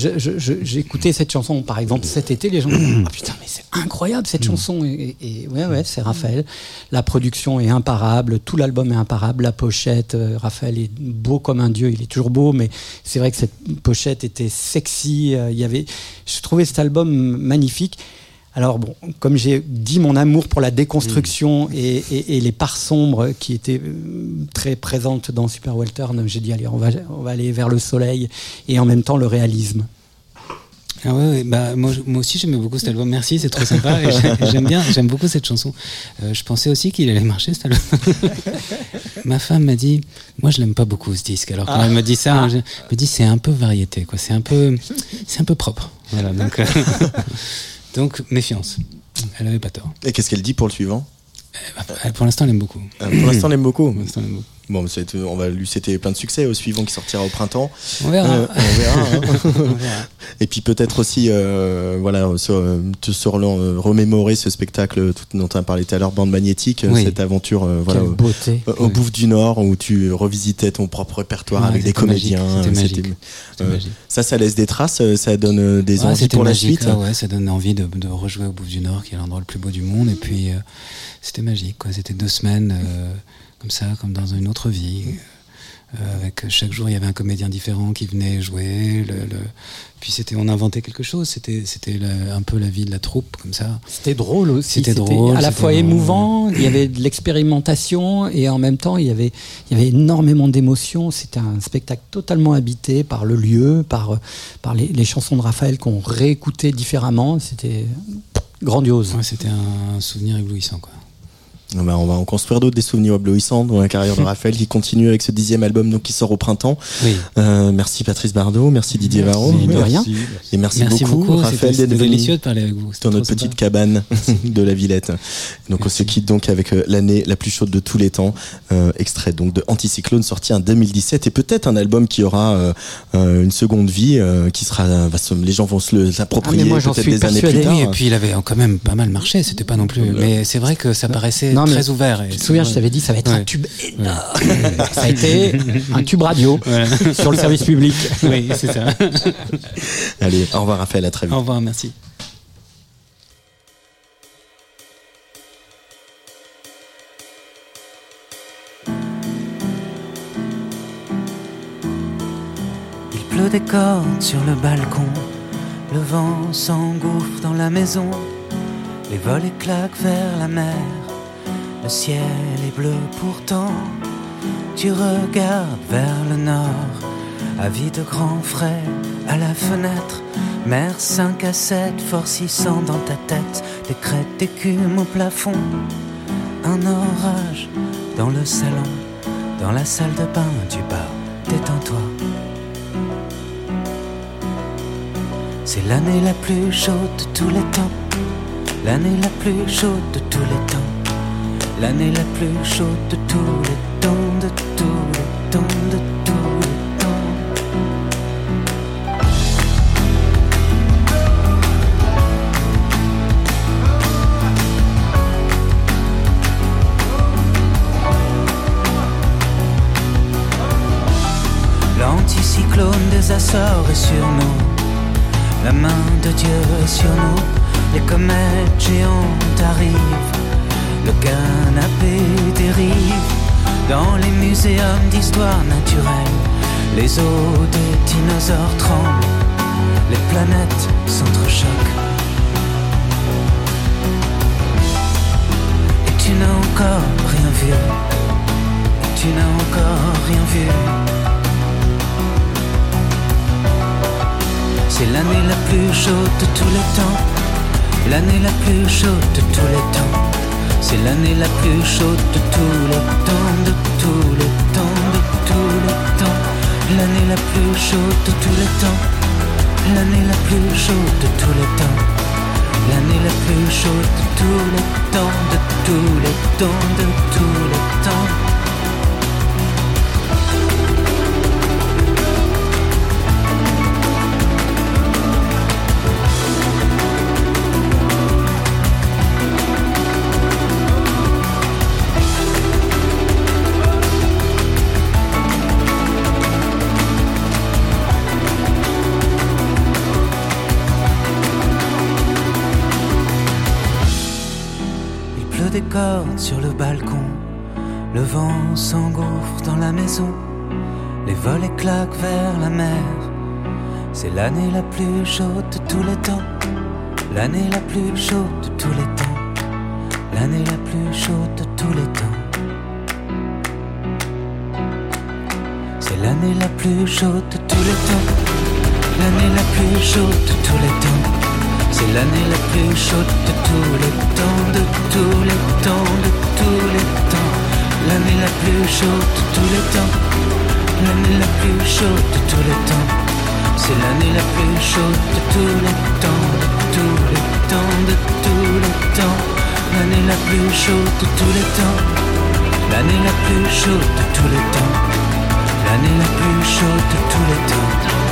j'écoutais cette chanson, par exemple cet été, les gens disaient, ah putain mais c'est incroyable cette chanson. Et, et- ouais ouais c'est Raphaël. La production est imparable, tout l'album est imparable, la pochette. euh, Raphaël est beau comme un dieu, il est toujours beau, mais c'est vrai que cette pochette était sexy. euh, Il y avait, je trouvais cet album magnifique. Alors bon, comme j'ai dit mon amour pour la déconstruction et, et- et les parts sombres qui étaient euh, très présentes dans Super Walter, j'ai dit allez on va, on va aller vers le soleil et en même temps le réalisme. Ah ouais, ouais, bah moi, aussi j'aimais beaucoup cet album. Merci, c'est trop sympa. j'aime bien, j'aime beaucoup cette chanson. Euh, je pensais aussi qu'il allait marcher cet album. Ma femme m'a dit, moi je l'aime pas beaucoup ce disque. Alors quand Ah. elle me dit ça, je- elle me dit c'est un peu variété, quoi. C'est un peu, c'est un peu propre. Voilà, donc, euh, donc méfiance. Elle avait pas tort. Et qu'est-ce qu'elle dit pour le suivant? Elle- pour l'instant, elle aime beaucoup. Euh, Pour l'instant, elle aime beaucoup. Pour l'instant, elle aime beaucoup. Bon, on va lui souhaiter plein de succès au suivant qui sortira au printemps. On verra. Euh, on verra. hein. On verra. Et puis peut-être aussi, euh, voilà, se, se rela- remémorer ce spectacle dont tu as parlé tout à l'heure, Bande Magnétique, Oui. cette aventure, euh, voilà, au- au, Bouffe du Nord, où tu revisitais ton propre répertoire Ouais, avec des comédiens. euh, magique. magique. ça, ça laisse des traces, euh, ça donne euh, des Ouais, envies pour magique, la suite. là, ouais, ça donne envie de, de rejouer au Bouffe du Nord, qui est l'endroit le plus beau du monde. Et puis, euh, c'était magique. quoi. C'était deux semaines euh, comme ça, comme dans une autre vie. Euh, avec chaque jour, il y avait un comédien différent qui venait jouer. Le, le- Puis c'était, on inventait quelque chose. C'était, c'était un peu la vie de la troupe, comme ça. C'était drôle aussi. C'était drôle, À la fois émouvant, il y avait de l'expérimentation et en même temps il y avait, il y avait énormément d'émotions. C'était un spectacle totalement habité par le lieu, par, par les, les chansons de Raphaël qu'on réécoutait différemment. C'était grandiose. Ouais, c'était un souvenir éblouissant, quoi. Ah bah, on va en construire d'autres des souvenirs éblouissants dans la carrière de Raphaël qui continue avec ce dixième album donc qui sort au printemps. Oui. Euh, merci Patrice Bardot, merci Didier Varro. de rien. Et merci, Merci beaucoup, beaucoup. Raphaël d'être venu délicieux de parler avec vous. C'était dans notre petite cabane de la Villette. Donc on se quitte donc avec euh, l'année la plus chaude de tous les temps, euh, extrait donc de Anticyclone sorti en 2017 et peut-être un album qui aura euh, euh, une seconde vie, euh, qui sera, va se- les gens vont se le- s'approprier Ah, mais moi, j'en peut-être suis des années plus persuadé. tard. Et puis il avait quand même pas mal marché, c'était pas non plus. Mais c'est vrai que ça paraissait Non, mais très ouvert. Et Tu te souviens, je t'avais dit, ça va être un tube énorme. ça a été un tube radio sur le service public. oui, c'est ça. Allez, au revoir Raphaël, à très vite. Au revoir, merci. Il pleut des cordes sur le balcon, le vent s'engouffre dans la maison, les volets claquent vers la mer, le ciel est bleu pourtant. Tu regardes vers le nord, avide de grand frais à la fenêtre, mer 5 à 7 forcissant dans ta tête, des crêtes d'écume au plafond, un orage dans le salon, dans la salle de bain du bas, détends-toi. C'est l'année la plus chaude de tous les temps. L'année la plus chaude de tous les temps. L'année la plus chaude de tous les temps, de tous les temps, de tous les temps. L'anticyclone des Açores est sur nous. La main de Dieu est sur nous. Les comètes géantes arrivent. Le canapé dérive. Dans les muséums d'histoire naturelle, les os des dinosaures tremblent. Les planètes s'entrechoquent. Et tu n'as encore rien vu. Et tu n'as encore rien vu. C'est l'année la plus chaude de tous les temps. L'année la plus chaude de tous les temps. C'est l'année la plus chaude de tous les temps, de tous les temps, de tous les temps. L'année la plus chaude de tous les temps. L'année la plus chaude de tous les temps. L'année la plus chaude de tous les temps, de tous les temps, de tous les temps. Sur le balcon. Le vent s'engouffre dans la maison. Les volets claquent vers la mer. C'est l'année la plus chaude de tous les temps. L'année la plus chaude de tous les temps. L'année la plus chaude de tous les temps. C'est l'année la plus chaude de tous les temps. L'année la plus chaude de tous les temps. C'est l'année la plus chaude de tous les temps, de tous les temps, de tous les temps. L'année la plus chaude de tous les temps. L'année la plus chaude de tous les temps. C'est l'année la plus chaude de tous les temps, de tous les temps, de tous les temps. L'année la plus chaude de tous les temps. L'année la plus chaude de tous les temps. L'année la plus chaude de tous les temps.